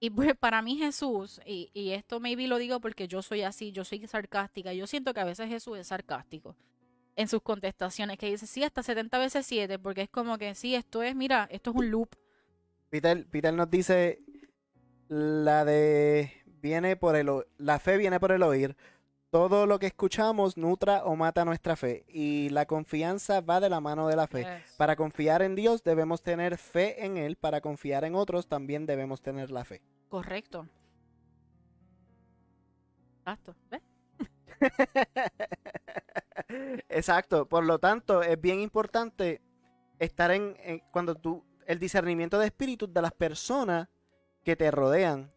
Y pues para mí Jesús, y, y esto maybe lo digo porque yo soy así, yo soy sarcástica, yo siento que a veces Jesús es sarcástico en sus contestaciones, que dice, sí, hasta 70 veces 7, porque es como que, sí, esto es, mira, esto es un loop. Peter, Peter nos dice la de viene por el la fe viene por el oír. Todo lo que escuchamos nutra o mata nuestra fe y la confianza va de la mano de la fe. Yes. Para confiar en Dios debemos tener fe en él, para confiar en otros también debemos tener la fe. Correcto. Exacto. ¿Ves? Exacto, por lo tanto es bien importante estar en, en- cuando tú el discernimiento de espíritus de las personas que te rodean.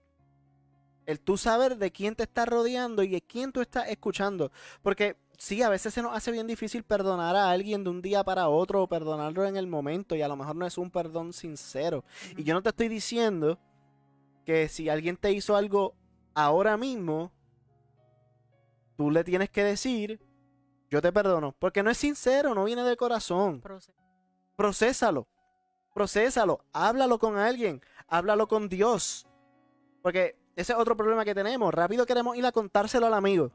El tú saber de quién te está rodeando y de quién tú estás escuchando. Porque sí, a veces se nos hace bien difícil perdonar a alguien de un día para otro o perdonarlo en el momento y a lo mejor no es un perdón sincero. Y yo no te estoy diciendo que si alguien te hizo algo ahora mismo, tú le tienes que decir, yo te perdono. Porque no es sincero, no viene de corazón. Procésalo. Procésalo. Háblalo con alguien. Háblalo con Dios. Porque ese es otro problema que tenemos. Rápido queremos ir a contárselo al amigo.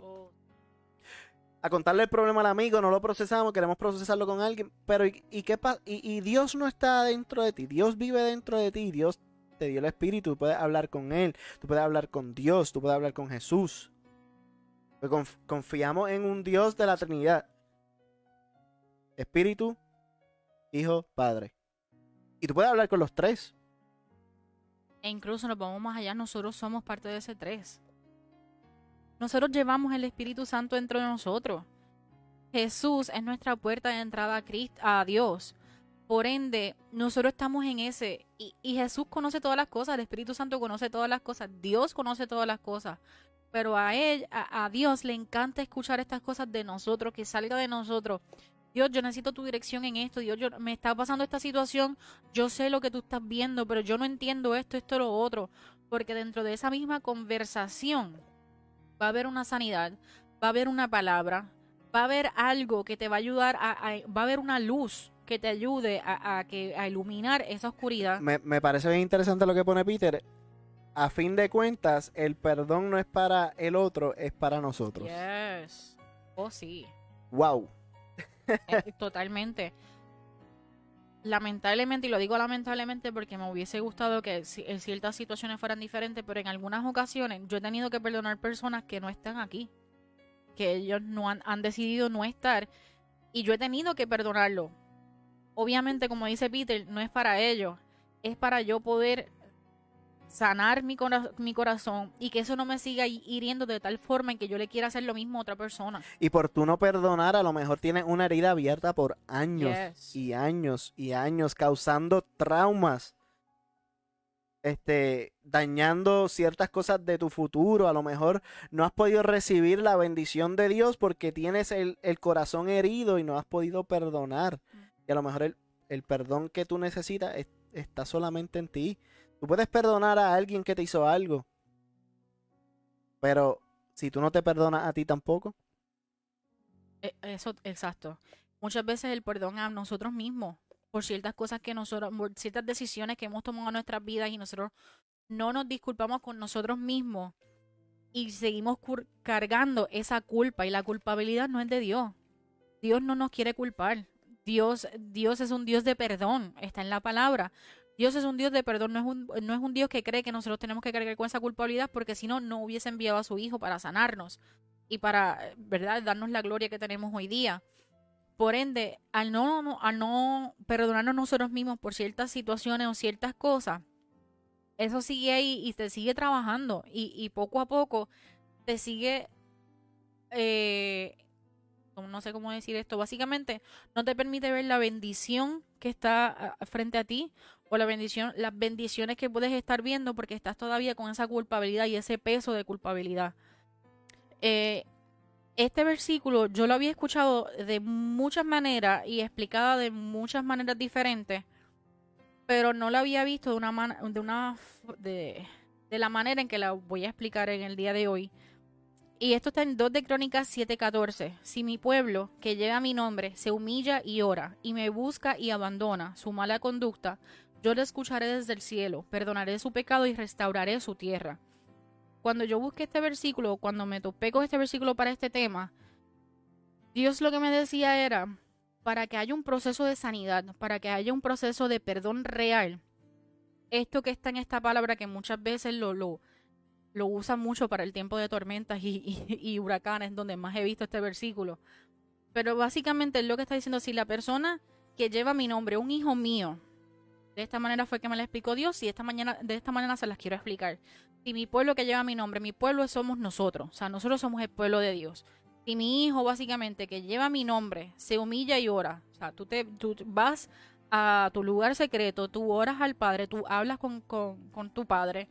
A contarle el problema al amigo, no lo procesamos, queremos procesarlo con alguien. Pero ¿y, qué pasa? Y, Dios no está dentro de ti. Dios vive dentro de ti. Dios te dio el Espíritu. Tú puedes hablar con Él. Tú puedes hablar con Dios. Tú puedes hablar con Jesús. Pues conf- confiamos en un Dios de la Trinidad. Espíritu, Hijo, Padre. Y tú puedes hablar con los tres. E incluso nos vamos más allá, nosotros somos parte de ese tres. Nosotros llevamos el Espíritu Santo dentro de nosotros. Jesús es nuestra puerta de entrada a, Cristo, a Dios. Por ende, nosotros estamos en ese. Y, y Jesús conoce todas las cosas, el Espíritu Santo conoce todas las cosas, Dios conoce todas las cosas. Pero a él, a, a Dios le encanta escuchar estas cosas de nosotros, que salga de nosotros. Dios, yo necesito tu dirección en esto. Dios, yo, me está pasando esta situación. Yo sé lo que tú estás viendo, pero yo no entiendo esto, esto, lo otro. Porque dentro de esa misma conversación va a haber una sanidad, va a haber una palabra, va a haber algo que te va a ayudar, a, a- va a haber una luz que te ayude a, a que, a iluminar esa oscuridad. Me, me parece bien interesante lo que pone Peter. A fin de cuentas, el perdón no es para el otro, es para nosotros. Yes. Oh, sí. Wow. Eh, Totalmente. Lamentablemente, y lo digo lamentablemente porque me hubiese gustado que en ciertas situaciones fueran diferentes, pero en algunas ocasiones yo he tenido que perdonar personas que no están aquí, que ellos no han, han decidido no estar, y yo he tenido que perdonarlo. Obviamente, como dice Peter, no es para ellos, es para yo poder sanar mi, cora- mi corazón y que eso no me siga hi- hiriendo de tal forma en que yo le quiera hacer lo mismo a otra persona. Y por tú no perdonar, a lo mejor tienes una herida abierta por años Yes. y años y años, causando traumas este, dañando ciertas cosas de tu futuro. A lo mejor no has podido recibir la bendición de Dios porque tienes el, el corazón herido y no has podido perdonar. Y a lo mejor el, el perdón que tú necesitas es- está solamente en ti. Tú puedes perdonar a alguien que te hizo algo. Pero si tú no te perdonas a ti tampoco, E- Eso, exacto. Muchas veces el perdón a nosotros mismos por ciertas cosas que nosotros, por ciertas decisiones que hemos tomado en nuestras vidas y nosotros no nos disculpamos con nosotros mismos y seguimos cargando esa culpa y la culpabilidad no es de Dios. Dios no nos quiere culpar. Dios, Dios es un Dios de perdón, está en la palabra. Dios es un Dios de perdón, no es un, no es un Dios que cree que nosotros tenemos que cargar con esa culpabilidad porque si no, no hubiese enviado a su Hijo para sanarnos y para, ¿verdad?, darnos la gloria que tenemos hoy día. Por ende, al no, al no perdonarnos nosotros mismos por ciertas situaciones o ciertas cosas, eso sigue ahí y te sigue trabajando y, y poco a poco te sigue, eh, no sé cómo decir esto, básicamente no te permite ver la bendición que está ah, frente a ti o la bendición, las bendiciones que puedes estar viendo porque estás todavía con esa culpabilidad y ese peso de culpabilidad. Eh, este versículo yo lo había escuchado de muchas maneras y explicada de muchas maneras diferentes, pero no lo había visto de una de una de la manera en que la voy a explicar en el día de hoy. Y esto está en 2 de Crónicas 7:14. Si mi pueblo, que lleva mi nombre, se humilla y ora, y me busca y abandona su mala conducta, yo le escucharé desde el cielo, perdonaré su pecado y restauraré su tierra cuando yo busqué este versículo, cuando me topé con este versículo para este tema, Dios lo que me decía era, para que haya un proceso de sanidad, para que haya un proceso de perdón real, esto que está en esta palabra que muchas veces lo, lo, lo usan mucho para el tiempo de tormentas y, y- y huracanes, donde más he visto este versículo. Pero básicamente es lo que está diciendo, si la persona que lleva mi nombre, un hijo mío, de esta manera fue que me la explicó Dios y esta mañana, de esta manera se las quiero explicar. Si mi pueblo que lleva mi nombre, mi pueblo somos nosotros, o sea, nosotros somos el pueblo de Dios. Si mi hijo básicamente que lleva mi nombre se humilla y ora, o sea, tú, te, tú vas a tu lugar secreto, tú oras al Padre, tú hablas con, con, con tu Padre,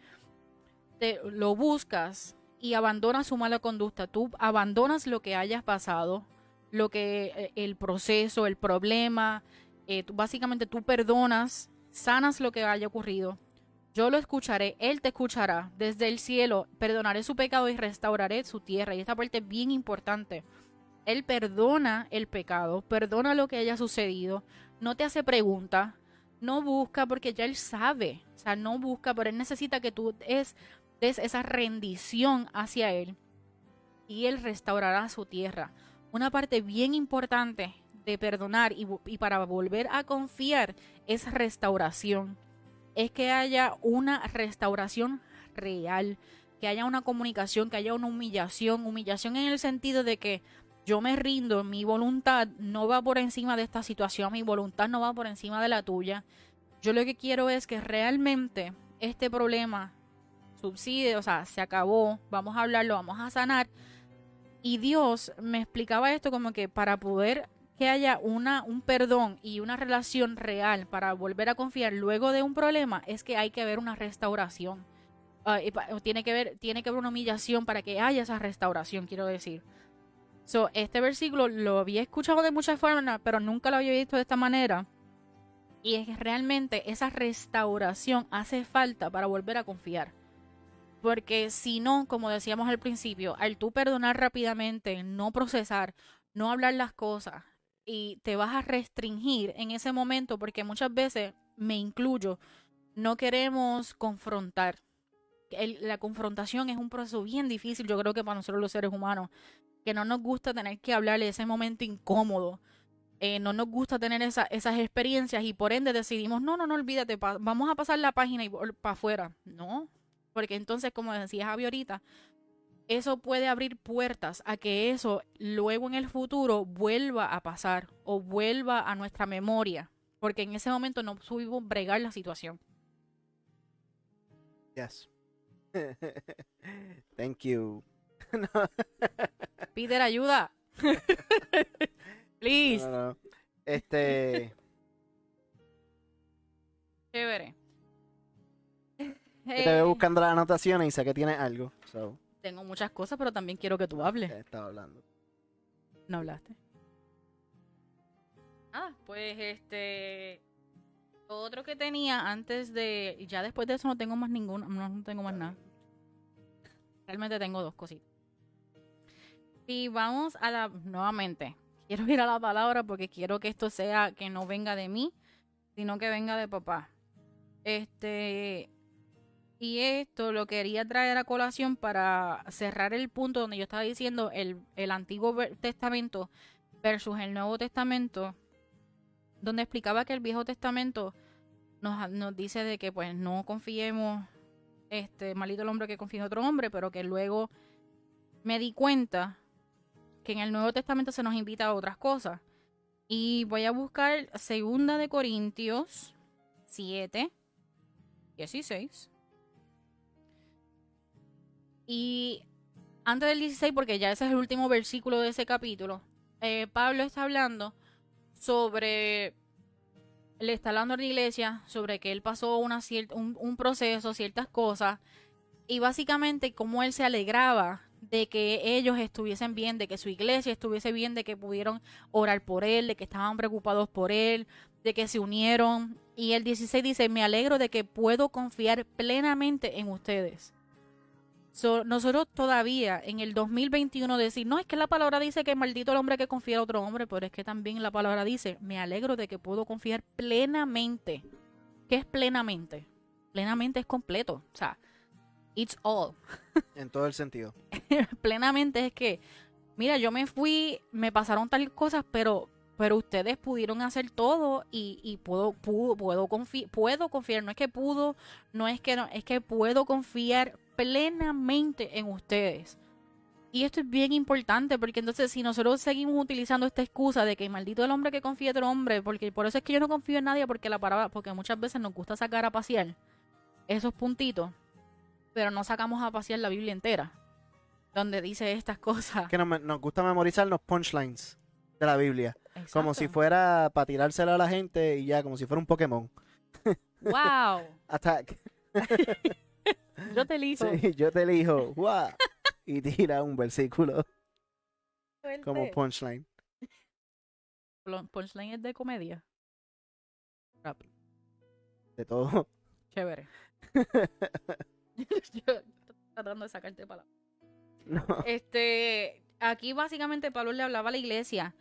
te, lo buscas y abandonas su mala conducta, tú abandonas lo que hayas pasado, lo que eh, el proceso, el problema, eh, básicamente tú perdonas, sanas lo que haya ocurrido. Yo lo escucharé, Él te escuchará desde el cielo, perdonaré su pecado y restauraré su tierra. Y esta parte es bien importante. Él perdona el pecado, perdona lo que haya sucedido, no te hace preguntas, no busca porque ya Él sabe, o sea, no busca, pero Él necesita que tú des, des esa rendición hacia Él y Él restaurará su tierra. Una parte bien importante de perdonar y, y para volver a confiar es restauración. Es que haya una restauración real, que haya una comunicación, que haya una humillación. Humillación en el sentido de que yo me rindo, mi voluntad no va por encima de esta situación, mi voluntad no va por encima de la tuya. Yo lo que quiero es que realmente este problema subside, o sea, se acabó, vamos a hablarlo, vamos a sanar. Y Dios me explicaba esto como que para poder que haya una, un perdón y una relación real para volver a confiar luego de un problema, es que hay que ver una restauración. Ah, tiene, que tiene que haber una humillación para que haya esa restauración, quiero decir. So, este versículo lo había escuchado de muchas formas, pero nunca lo había visto de esta manera. Y es que realmente esa restauración hace falta para volver a confiar. Porque si no, como decíamos al principio, al tú perdonar rápidamente, no procesar, no hablar las cosas y te vas a restringir en ese momento porque muchas veces, me incluyo, no queremos confrontar. La confrontación es un proceso bien difícil, yo creo que para nosotros los seres humanos, que no nos gusta tener que hablar de ese momento incómodo. eh, no nos gusta tener esa- esas experiencias y por ende decidimos, no, no, no, olvídate, vamos a pasar la página y para afuera. No, porque entonces, como decía Javi ahorita, eso puede abrir puertas a que eso luego en el futuro vuelva a pasar o vuelva a nuestra memoria, porque en ese momento no supimos bregar la situación. Yes. Thank you. Peter, ayuda. Please. no, no. Este, Chévere. Te veo Eh, buscando las anotaciones y sé que tienes algo. So, tengo muchas cosas, pero también quiero que tú hables. ¿qué estaba hablando? No hablaste. Ah, pues este. Otro que tenía antes de. y Ya después de eso no tengo más ninguno. No, no tengo más nada. Realmente tengo dos cositas. Y vamos a la. Nuevamente. Quiero ir a la palabra porque quiero que esto sea. Que no venga de mí, sino que venga de papá. Este. Y esto lo quería traer a colación para cerrar el punto donde yo estaba diciendo el, el Antiguo Testamento versus el Nuevo Testamento, donde explicaba que el Viejo Testamento nos, nos dice de que pues no confiemos, este, maldito el hombre que confía en otro hombre, pero que luego me di cuenta que en el Nuevo Testamento se nos invita a otras cosas. Y voy a buscar Segunda de Corintios 7, 16. Y antes del 16, porque ya ese es el último versículo de ese capítulo, eh, Pablo está hablando sobre, le está hablando a la iglesia sobre que él pasó una cier- un, un proceso, ciertas cosas, y básicamente cómo él se alegraba de que ellos estuviesen bien, de que su iglesia estuviese bien, de que pudieron orar por él, de que estaban preocupados por él, de que se unieron. Y el 16 dice, me alegro de que puedo confiar plenamente en ustedes. So, nosotros todavía en el 2021 decir, no, es que la palabra dice que maldito el hombre que confía en otro hombre, pero es que también la palabra dice, me alegro de que puedo confiar plenamente. ¿Qué es plenamente? Plenamente es completo. O sea, it's all. En todo el sentido. plenamente es que, mira, yo me fui, me pasaron tal cosas, pero pero ustedes pudieron hacer todo y, y puedo pudo, puedo confiar puedo confiar no es que pudo no es que no es que puedo confiar plenamente en ustedes y esto es bien importante porque entonces si nosotros seguimos utilizando esta excusa de que maldito el hombre que confía en otro hombre porque por eso es que yo no confío en nadie porque la palabra porque muchas veces nos gusta sacar a pasear esos puntitos pero no sacamos a pasear la Biblia entera donde dice estas cosas Que nos, nos gusta memorizar los punchlines de la Biblia. Como si fuera para tirársela a la gente y ya, como si fuera un Pokémon. wow Attack. yo te elijo Sí, yo te elijo. ¡guau! Y tira un versículo como punchline. Punchline es de comedia. Rápido. De todo. Chévere. Yo estoy tratando de sacarte palabras. No. Este, aquí básicamente Pablo le hablaba a la iglesia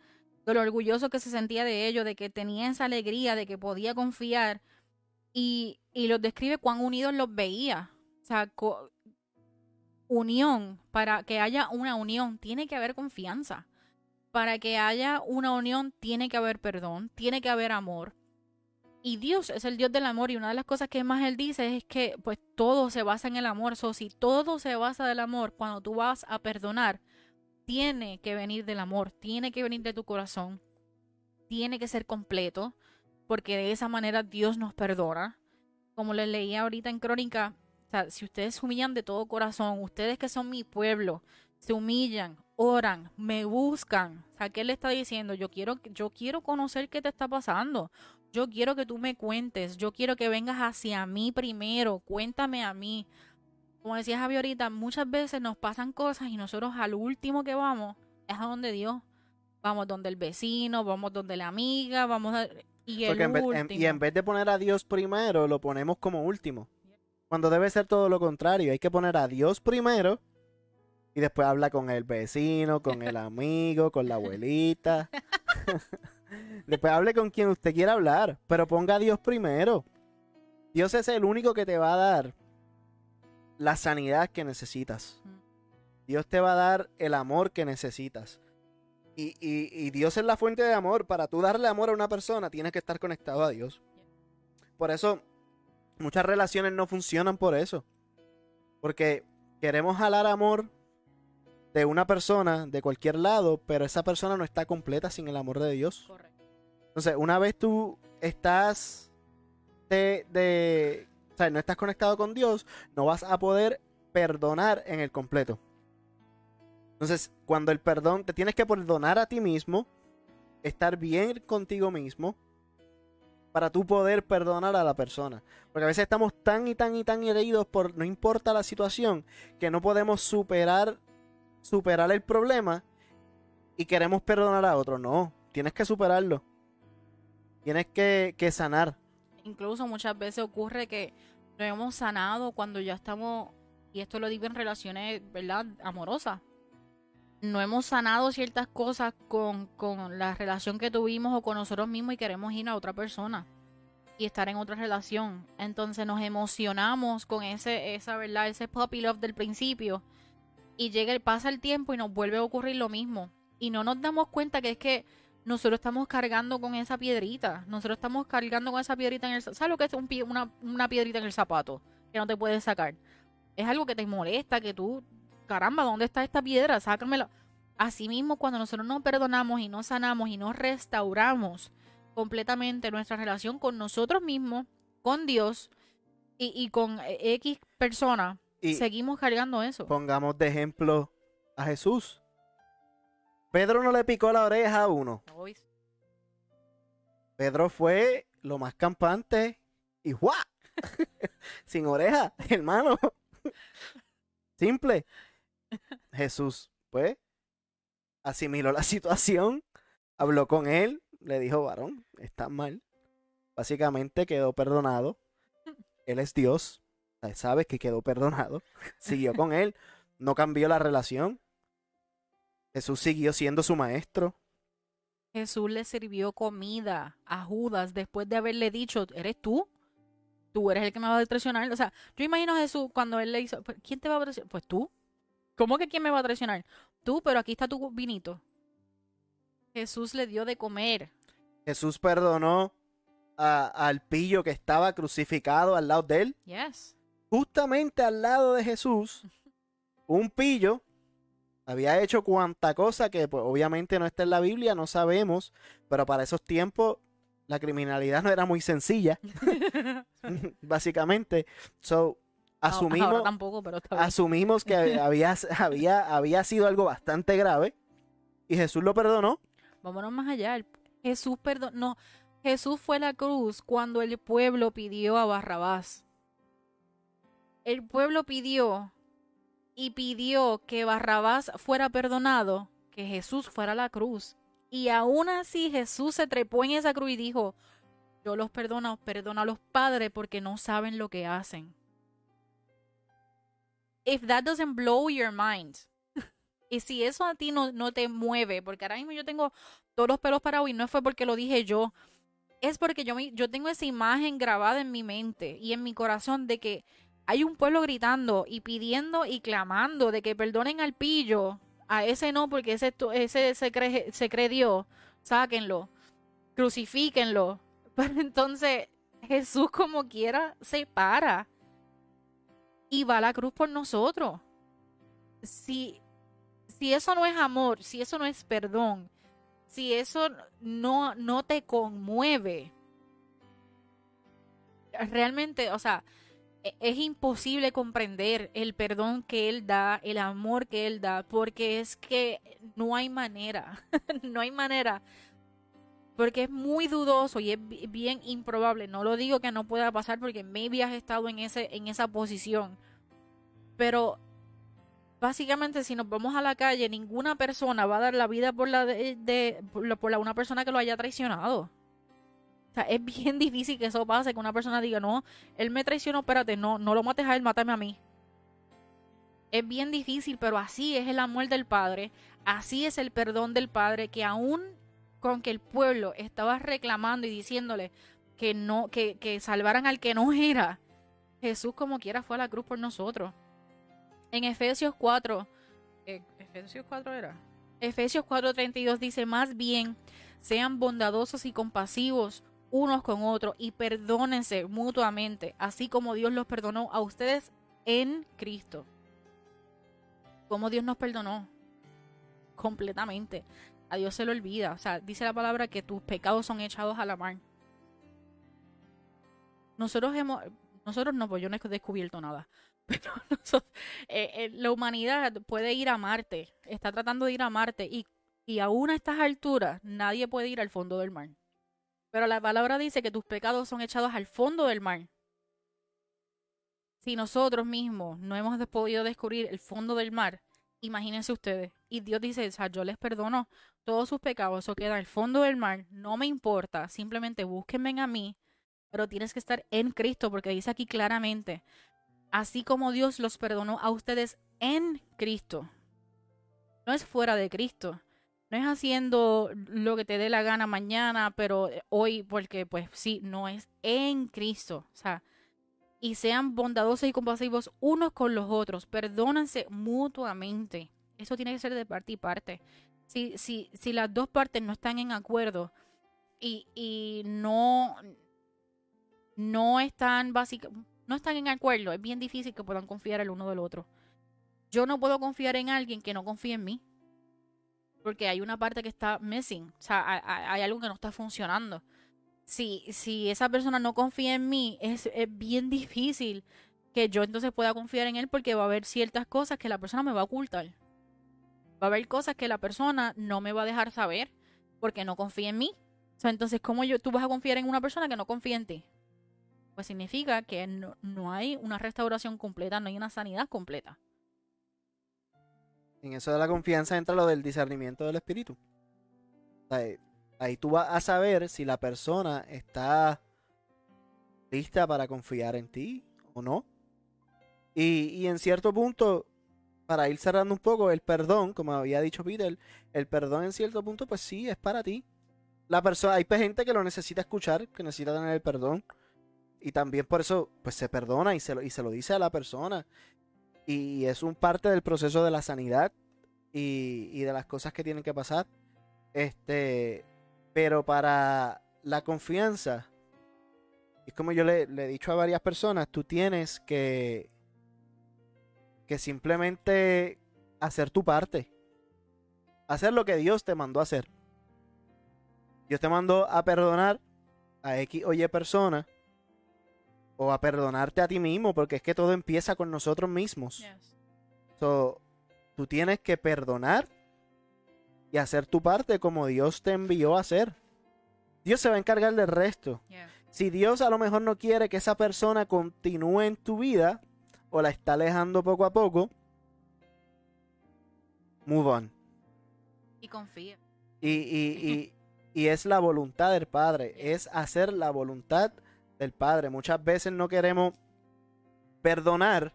de lo orgulloso que se sentía de ellos, de que tenía esa alegría, de que podía confiar y, y los describe cuán unidos los veía. O sea, unión, para que haya una unión, tiene que haber confianza. Para que haya una unión, tiene que haber perdón, tiene que haber amor. Y Dios es el Dios del amor y una de las cosas que más Él dice es que pues todo se basa en el amor. So, si todo se basa del amor, cuando tú vas a perdonar, tiene que venir del amor, tiene que venir de tu corazón, tiene que ser completo, porque de esa manera Dios nos perdona. Como les leía ahorita en Crónica, o sea, si ustedes se humillan de todo corazón, ustedes que son mi pueblo, se humillan, oran, me buscan. O sea, ¿qué le está diciendo? Yo quiero, yo quiero conocer qué te está pasando. Yo quiero que tú me cuentes. Yo quiero que vengas hacia mí primero. Cuéntame a mí. Como decía Javi ahorita, muchas veces nos pasan cosas y nosotros al último que vamos es a donde Dios. Vamos donde el vecino, vamos donde la amiga, vamos a... Y el Porque en vez- en- último. y en vez de poner a Dios primero, lo ponemos como último. Cuando debe ser todo lo contrario. Hay que poner a Dios primero y después habla con el vecino, con el amigo, con la abuelita. después hable con quien usted quiera hablar, pero ponga a Dios primero. Dios es el único que te va a dar la sanidad que necesitas. Dios te va a dar el amor que necesitas. Y, y- y Dios es la fuente de amor. Para tú darle amor a una persona, tienes que estar conectado a Dios. Por eso, muchas relaciones no funcionan por eso. Porque queremos jalar amor de una persona, de cualquier lado, pero esa persona no está completa sin el amor de Dios. Correcto. Entonces, una vez tú estás de, de- o sea, no estás conectado con Dios, no vas a poder perdonar en el completo. Entonces, cuando el perdón, te tienes que perdonar a ti mismo, estar bien contigo mismo para tú poder perdonar a la persona. Porque a veces estamos tan y tan y tan heridos por no importa la situación que no podemos superar superar el problema y queremos perdonar a otro. No, tienes que superarlo. Tienes que, que sanar. Incluso muchas veces ocurre que no hemos sanado cuando ya estamos, y esto lo digo en relaciones, ¿verdad? Amorosas. No hemos sanado ciertas cosas con, con la relación que tuvimos o con nosotros mismos y queremos ir a otra persona y estar en otra relación. Entonces nos emocionamos con ese, esa, ¿verdad? Ese puppy love del principio. Y llega, pasa el tiempo y nos vuelve a ocurrir lo mismo. Y no nos damos cuenta que es que nosotros estamos cargando con esa piedrita. Nosotros estamos cargando con esa piedrita en el ¿Sabes lo que es una, una piedrita en el zapato? Que no te puedes sacar. Es algo que te molesta, que tú, caramba, ¿dónde está esta piedra? Sácamela. Asimismo, cuando nosotros nos perdonamos y nos sanamos y nos restauramos completamente nuestra relación con nosotros mismos, con Dios y, y con X persona, Y seguimos cargando eso. pongamos de ejemplo a Jesús. Pedro no le picó la oreja a uno. Pedro fue lo más campante y ¡guau! Sin oreja, hermano. Simple. Jesús, pues, asimiló la situación, habló con él, le dijo, varón, estás mal. Básicamente quedó perdonado. Él es Dios. Él sabe que quedó perdonado. Siguió con él. No cambió la relación. Jesús siguió siendo su maestro. Jesús le sirvió comida a Judas después de haberle dicho, ¿eres tú? Tú eres el que me va a traicionar. O sea, yo imagino a Jesús cuando él le hizo, "¿Pero ¿quién te va a traicionar? Pues tú. ¿Cómo que quién me va a traicionar? Tú, pero aquí está tu vinito. Jesús le dio de comer. Jesús perdonó a- al pillo que estaba crucificado al lado de él. Yes. Justamente al lado de Jesús, un pillo había hecho cuanta cosa que pues, obviamente no está en la Biblia, no sabemos, pero para esos tiempos la criminalidad no era muy sencilla, básicamente. So, Ahora asumimos, tampoco, pero está bien. asumimos que había, había, había sido algo bastante grave y Jesús lo perdonó. Vámonos más allá. Jesús perdonó. Jesús fue a la cruz cuando el pueblo pidió a Barrabás. El pueblo pidió y pidió que Barrabás fuera perdonado, que Jesús fuera a la cruz. Y aún así Jesús se trepó en esa cruz y dijo, yo los perdono, perdona a los padres porque no saben lo que hacen. If that doesn't blow your mind, y si eso a ti no, no te mueve, porque ahora mismo yo tengo todos los pelos parados y no fue porque lo dije yo, es porque yo, me- yo tengo esa imagen grabada en mi mente y en mi corazón de que hay un pueblo gritando y pidiendo y clamando de que perdonen al pillo, a ese no, porque ese, ese se, cree, se cree Dios, sáquenlo, crucifíquenlo. Pero entonces Jesús como quiera se para y va la cruz por nosotros. Si, si eso no es amor, si eso no es perdón, si eso no, no te conmueve, realmente, o sea, e- es imposible comprender el perdón que Él da, el amor que Él da, porque es que no hay manera, no hay manera, porque es muy dudoso y es bi- bien improbable. No lo digo que no pueda pasar porque maybe has estado en, ese, en esa posición, pero básicamente si nos vamos a la calle, ninguna persona va a dar la vida por la de, por la una persona que lo haya traicionado. O sea, es bien difícil que eso pase, que una persona diga, no, él me traicionó, espérate, no, no lo mates a él, mátame a mí. Es bien difícil, pero así es el amor del Padre, así es el perdón del Padre, que aún con que el pueblo estaba reclamando y diciéndole que no, que, que salvaran al que no era, Jesús como quiera fue a la cruz por nosotros. En Efesios 4, eh, Efesios 4 era. Efesios 4:32 dice, más bien, sean bondadosos y compasivos unos con otros y perdónense mutuamente, así como Dios los perdonó a ustedes en Cristo. Como Dios nos perdonó completamente. A Dios se le olvida. O sea, dice la palabra que tus pecados son echados a la mar. Nosotros hemos, nosotros no, pues yo no he descubierto nada. Pero eh, eh, la humanidad puede ir a Marte, está tratando de ir a Marte y, y aún a estas alturas nadie puede ir al fondo del mar. Pero la palabra dice que tus pecados son echados al fondo del mar. Si nosotros mismos no hemos podido descubrir el fondo del mar, imagínense ustedes. Y Dios dice, o sea, yo les perdono todos sus pecados, eso queda al fondo del mar, no me importa, simplemente búsquenme a mí, pero tienes que estar en Cristo, porque dice aquí claramente, así como Dios los perdonó a ustedes en Cristo. No es fuera de Cristo. No es haciendo lo que te dé la gana mañana, pero hoy, porque pues sí, no es en Cristo. O sea, y sean bondadosos y compasivos unos con los otros. Perdónense mutuamente. Eso tiene que ser de parte y parte. Si, si, si las dos partes no están en acuerdo y, y no, no están no están en acuerdo, es bien difícil que puedan confiar el uno del otro. Yo no puedo confiar en alguien que no confíe en mí. Porque hay una parte que está missing. O sea, hay, algo que no está funcionando. Si, si esa persona no confía en mí, es, es bien difícil que yo entonces pueda confiar en él porque va a haber ciertas cosas que la persona me va a ocultar. Va a haber cosas que la persona no me va a dejar saber porque no confía en mí. O sea, entonces, ¿cómo yo, tú vas a confiar en una persona que no confía en ti? Pues significa que no, hay una restauración completa, no hay una sanidad completa. En eso de la confianza entra lo del discernimiento del espíritu. Ahí tú vas a saber si la persona está lista para confiar en ti o no. Y, y, en cierto punto, para ir cerrando un poco, el perdón, como había dicho Peter, el perdón en cierto punto, pues sí, es para ti. La persona, hay gente que lo necesita escuchar, que necesita tener el perdón. Y también por eso, pues se perdona y se lo, y se lo dice a la persona. Y es un parte del proceso de la sanidad y, y de las cosas que tienen que pasar. Este, pero para la confianza, es como yo le, le, he dicho a varias personas, tú tienes que, que simplemente hacer tu parte. Hacer lo que Dios te mandó a hacer. Dios te mandó a perdonar a X o Y persona o a perdonarte a ti mismo, porque es que todo empieza con nosotros mismos. tú tienes que perdonar y hacer tu parte como Dios te envió a hacer. Dios se va a encargar del resto. Si Dios a lo mejor no quiere que esa persona continúe en tu vida o la está alejando poco a poco, move on. Y confía. Y, y, y, y es la voluntad del Padre, es hacer la voluntad del Padre. Muchas veces no queremos perdonar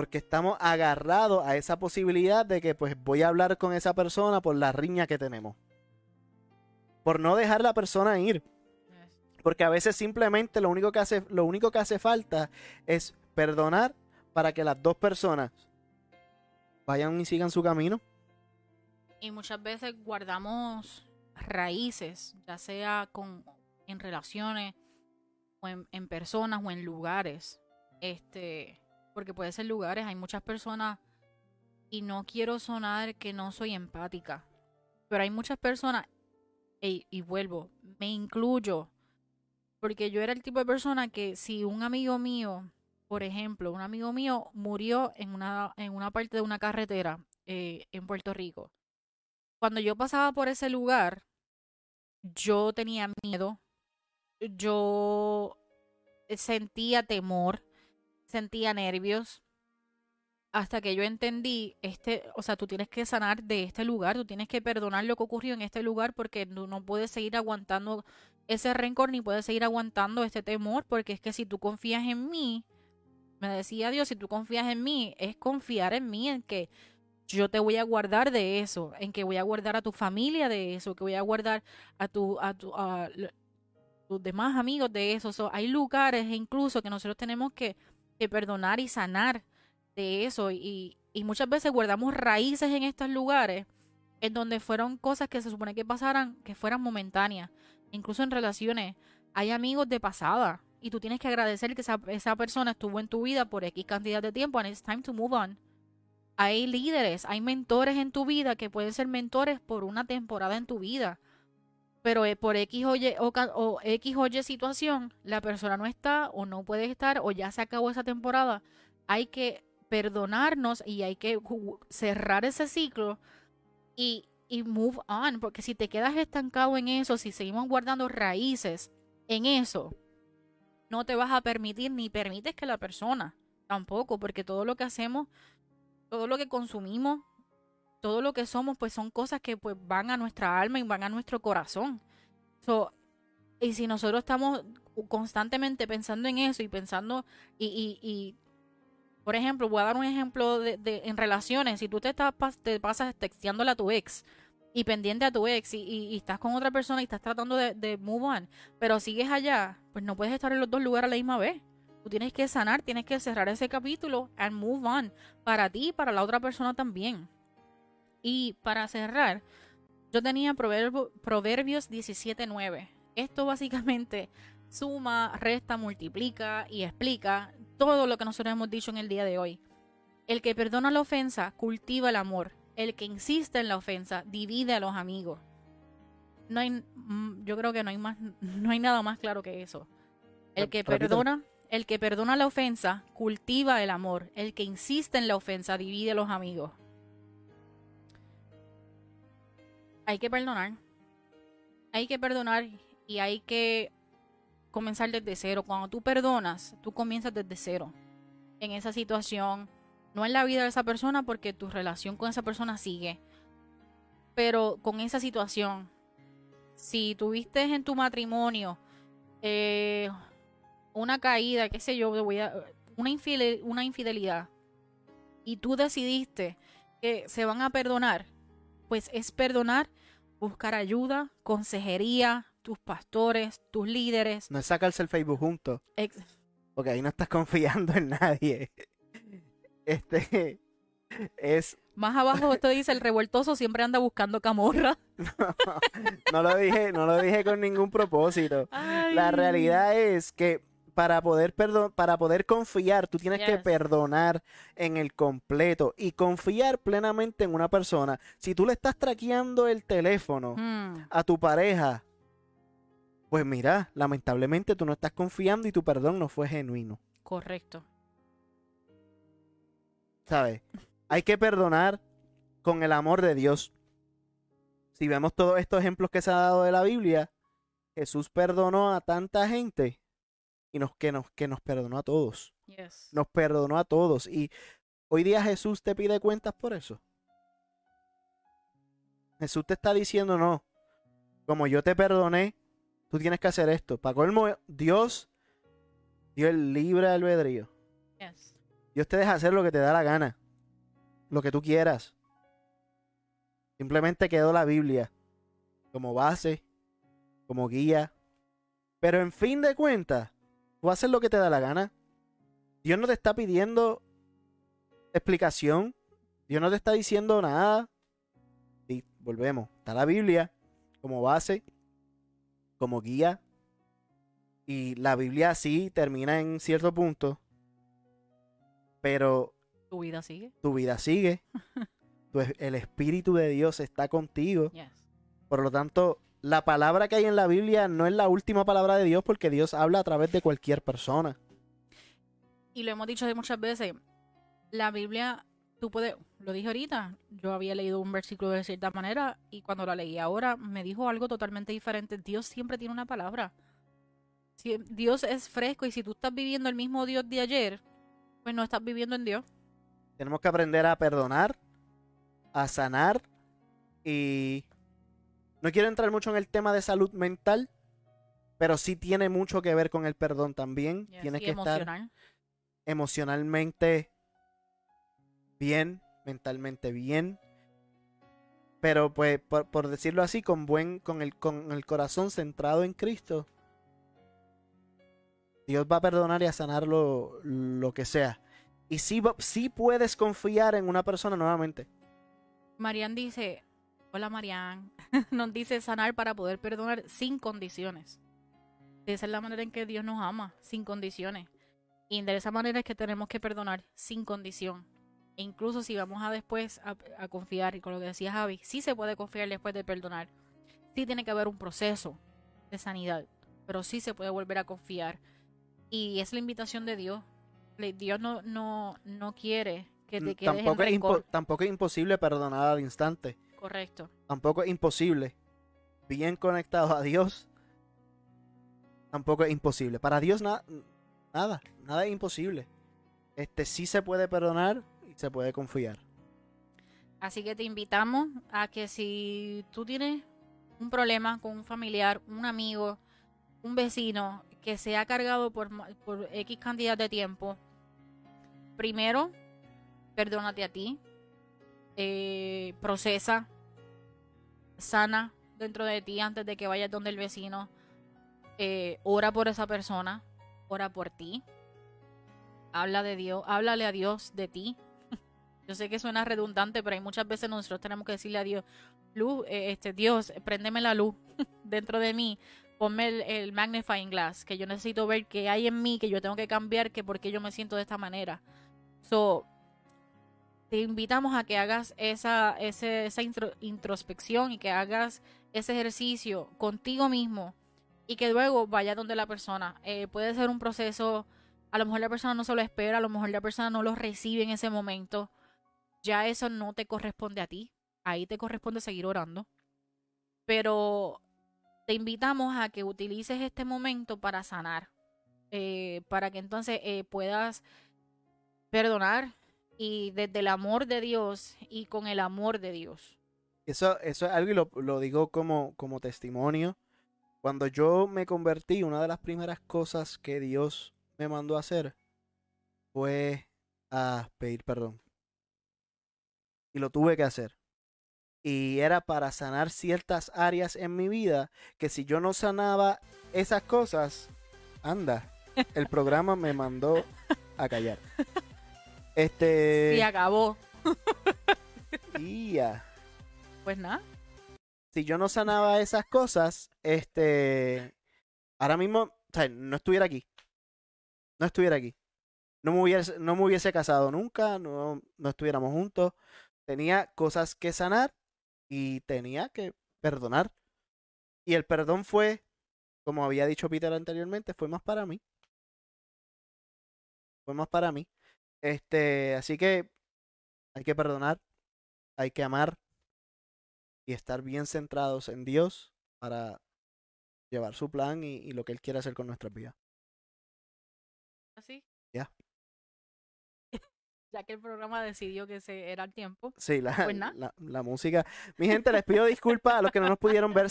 porque estamos agarrados a esa posibilidad de que pues voy a hablar con esa persona por la riña que tenemos. Por no dejar la persona ir. Porque a veces simplemente lo único que hace, lo único que hace falta es perdonar para que las dos personas vayan y sigan su camino. Y muchas veces guardamos raíces, ya sea con en relaciones o en, personas o en lugares. Este, porque puede ser lugares, hay muchas personas y no quiero sonar que no soy empática, pero hay muchas personas y vuelvo, me incluyo, porque yo era el tipo de persona que si un amigo mío, por ejemplo, un amigo mío murió en una, en una parte de una carretera eh, en Puerto Rico, cuando yo pasaba por ese lugar, yo tenía miedo, yo sentía temor, sentía nervios, hasta que yo entendí, este, o sea, tú tienes que sanar de este lugar, tú tienes que perdonar lo que ocurrió en este lugar porque tú no puedes seguir aguantando ese rencor ni puedes seguir aguantando este temor, porque es que si tú confías en mí, me decía Dios, si tú confías en mí, es confiar en mí, en que yo te voy a guardar de eso, en que voy a guardar a tu familia de eso, que voy a guardar a tu, a tu, a tus demás amigos de eso. hay lugares incluso que nosotros tenemos que, perdonar y sanar de eso. Y, y, muchas veces guardamos raíces en estos lugares en donde fueron cosas que se supone que pasaran, que fueran momentáneas. Incluso en relaciones. Hay amigos de pasada. Y tú tienes que agradecer que esa, esa persona estuvo en tu vida por X cantidad de tiempo. And it's time to move on. Hay líderes, hay mentores en tu vida que pueden ser mentores por una temporada en tu vida pero eh, por X o, o, X o situación, la persona no está o no puede estar o ya se acabó esa temporada, hay que perdonarnos y hay que cerrar ese ciclo y y move on, porque si te quedas estancado en eso, si seguimos guardando raíces en eso, no te vas a permitir ni permites que la persona tampoco, porque todo lo que hacemos, todo lo que consumimos, todo lo que somos, pues son cosas que pues van a nuestra alma y van a nuestro corazón. So, y si nosotros estamos constantemente pensando en eso y pensando y, y, y por ejemplo, voy a dar un ejemplo de, de en relaciones, si tú te, estás, te pasas texteándole a tu ex y pendiente a tu ex y, y, estás con otra persona y estás tratando de, move on, pero sigues allá, pues no puedes estar en los dos lugares a la misma vez. Tú tienes que sanar, tienes que cerrar ese capítulo and move on para ti y para la otra persona también. Y para cerrar, yo tenía Proverbios 17.9. Esto básicamente suma, resta, multiplica y explica todo lo que nosotros hemos dicho en el día de hoy. El que perdona la ofensa cultiva el amor. El que insiste en la ofensa divide a los amigos. No hay, mm, yo creo que no hay más, no hay nada más claro que eso. El que perdona, el que perdona la ofensa cultiva el amor. El que insiste en la ofensa divide a los amigos. Hay que perdonar. Hay que perdonar y hay que comenzar desde cero. Cuando tú perdonas, tú comienzas desde cero en esa situación, no en la vida de esa persona porque tu relación con esa persona sigue, pero con esa situación, si tuviste en tu matrimonio eh, una caída, qué sé yo, una, una infidelidad, y tú decidiste que se van a perdonar, pues es perdonar, buscar ayuda, consejería, tus pastores, tus líderes. No es sacarse el Facebook juntos. Porque ahí no estás confiando en nadie. Este es. Más abajo esto dice el revueltoso siempre anda buscando camorra. No, lo dije, no lo dije con ningún propósito. La realidad es que para poder para poder confiar, tú tienes que perdonar en el completo y confiar plenamente en una persona. Si tú le estás traqueando el teléfono hmm. a tu pareja, pues mira, lamentablemente tú no estás confiando y tu perdón no fue genuino. Correcto. ¿Sabes? Hay que perdonar con el amor de Dios. Si vemos todos estos ejemplos que se ha dado de la Biblia, Jesús perdonó a tanta gente y nos, que, nos, que nos perdonó a todos. Nos perdonó a todos. Y hoy día Jesús te pide cuentas por eso. Jesús te está diciendo, no, como yo te perdoné, tú tienes que hacer esto. Para colmo, Dios dio el libre albedrío. Dios te deja hacer lo que te da la gana. Lo que tú quieras. Simplemente quedó la Biblia como base, como guía. Pero en fin de cuentas, tú haces lo que te da la gana. Dios no te está pidiendo explicación. Dios no te está diciendo nada. Y volvemos. Está la Biblia como base como guía. Y la Biblia sí termina en cierto punto. Pero... Tu vida sigue. Tu vida sigue. el Espíritu de Dios está contigo. Por lo tanto, la palabra que hay en la Biblia no es la última palabra de Dios porque Dios habla a través de cualquier persona. Y lo hemos dicho muchas veces, la Biblia tú puedes, lo dije ahorita, yo había leído un versículo de cierta manera y cuando lo leí ahora me dijo algo totalmente diferente. Dios siempre tiene una palabra. Si Dios es fresco y si tú estás viviendo el mismo Dios de ayer, pues no estás viviendo en Dios. Tenemos que aprender a perdonar, a sanar y no quiero entrar mucho en el tema de salud mental, pero sí tiene mucho que ver con el perdón también. Tienes que estar emocionalmente bien, mentalmente bien. Pero pues, por, decirlo así, con buen, con el, con el corazón centrado en Cristo, Dios va a perdonar y a sanar lo, que sea. Y sí, sí puedes confiar en una persona nuevamente. Marian dice, hola Marian, nos dice sanar para poder perdonar sin condiciones. Esa es la manera en que Dios nos ama, sin condiciones. Y de esa manera es que tenemos que perdonar sin condición. E incluso si vamos a después a, confiar, y con lo que decía Javi, sí se puede confiar después de perdonar. Sí tiene que haber un proceso de sanidad, pero sí se puede volver a confiar. Y es la invitación de Dios. Dios no, no, no quiere que te quedes tampoco, es tampoco es imposible perdonar al instante. Correcto. Tampoco es imposible. Bien conectado a Dios. Tampoco es imposible. Para Dios na- nada, nada es imposible. Este sí se puede perdonar y se puede confiar. Así que te invitamos a que si tú tienes un problema con un familiar, un amigo, un vecino que se ha cargado por, por X cantidad de tiempo, primero, perdónate a ti, eh, procesa, sana dentro de ti antes de que vayas donde el vecino, eh, ora por esa persona, ora por ti, habla de Dios, háblale a Dios de ti, yo sé que suena redundante, pero hay muchas veces nosotros tenemos que decirle a Dios, luz, eh, este Dios, préndeme la luz dentro de mí, ponme el, magnifying glass, que yo necesito ver qué hay en mí, que yo tengo que cambiar, que por qué yo me siento de esta manera. So, te invitamos a que hagas esa, esa intro- introspección y que hagas ese ejercicio contigo mismo y que luego vaya donde la persona. Eh, puede ser un proceso, a lo mejor la persona no se lo espera, a lo mejor la persona no lo recibe en ese momento ya eso no te corresponde a ti. Ahí te corresponde seguir orando. Pero te invitamos a que utilices este momento para sanar. eh, para que entonces eh, puedas perdonar y desde el amor de Dios y con el amor de Dios. Eso, eso es algo y lo, lo digo como, como testimonio. Cuando yo me convertí, una de las primeras cosas que Dios me mandó a hacer fue a pedir perdón. Y lo tuve que hacer. Y era para sanar ciertas áreas en mi vida que si yo no sanaba esas cosas, anda, el programa me mandó a callar. Este... Acabó, pues nada. si yo no sanaba esas cosas, este, ahora mismo, o sea, no estuviera aquí. No estuviera aquí. No me hubiese, no me hubiese casado nunca, no, no estuviéramos juntos. Tenía cosas que sanar y tenía que perdonar. Y el perdón fue, como había dicho Peter anteriormente, fue más para mí. Fue más para mí. Este, así que hay que perdonar, hay que amar, y estar bien centrados en Dios para llevar su plan y, y lo que Él quiere hacer con nuestras vidas. Así. Ya. ya que el programa decidió que se era el tiempo. Sí, la, Pues la, la música. Mi gente, les pido disculpas a los que no nos pudieron ver.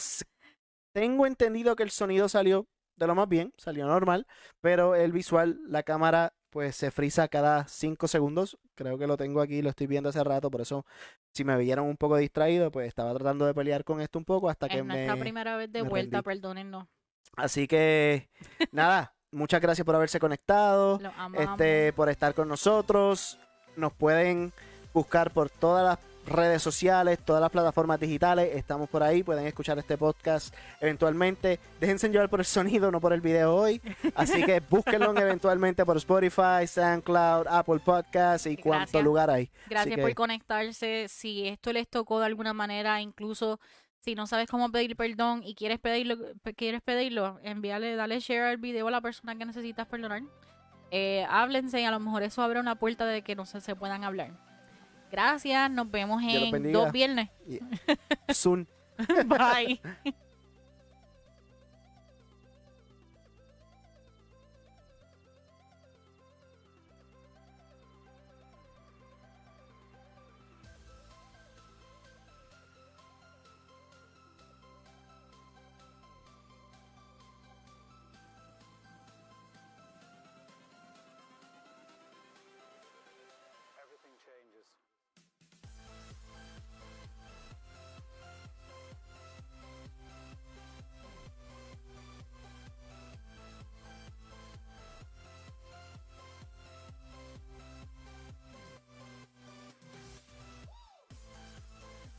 Tengo entendido que el sonido salió de lo más bien, salió normal, pero el visual, la cámara, pues se frisa cada cinco segundos. Creo que lo tengo aquí, lo estoy viendo hace rato, por eso si me vieron un poco distraído, pues estaba tratando de pelear con esto un poco hasta que Es nuestra me... primera vez de me vuelta, perdónennos. Así que, nada, muchas gracias por haberse conectado. Este, por estar con nosotros. Nos pueden buscar por todas las redes sociales, todas las plataformas digitales. Estamos por ahí, pueden escuchar este podcast eventualmente. Déjense llevar por el sonido, no por el video hoy. Así que búsquenlo eventualmente por Spotify, SoundCloud, Apple Podcasts y cuánto Gracias. lugar hay. Gracias que- por conectarse. Si esto les tocó de alguna manera, incluso si no sabes cómo pedir perdón y quieres pedirlo, pe- quieres pedirlo, envíale, dale share al video a la persona que necesitas perdonar. Eh, háblense y a lo mejor eso abre una puerta de que no se, se puedan hablar. Gracias, nos vemos en dos viernes. Soon. Bye.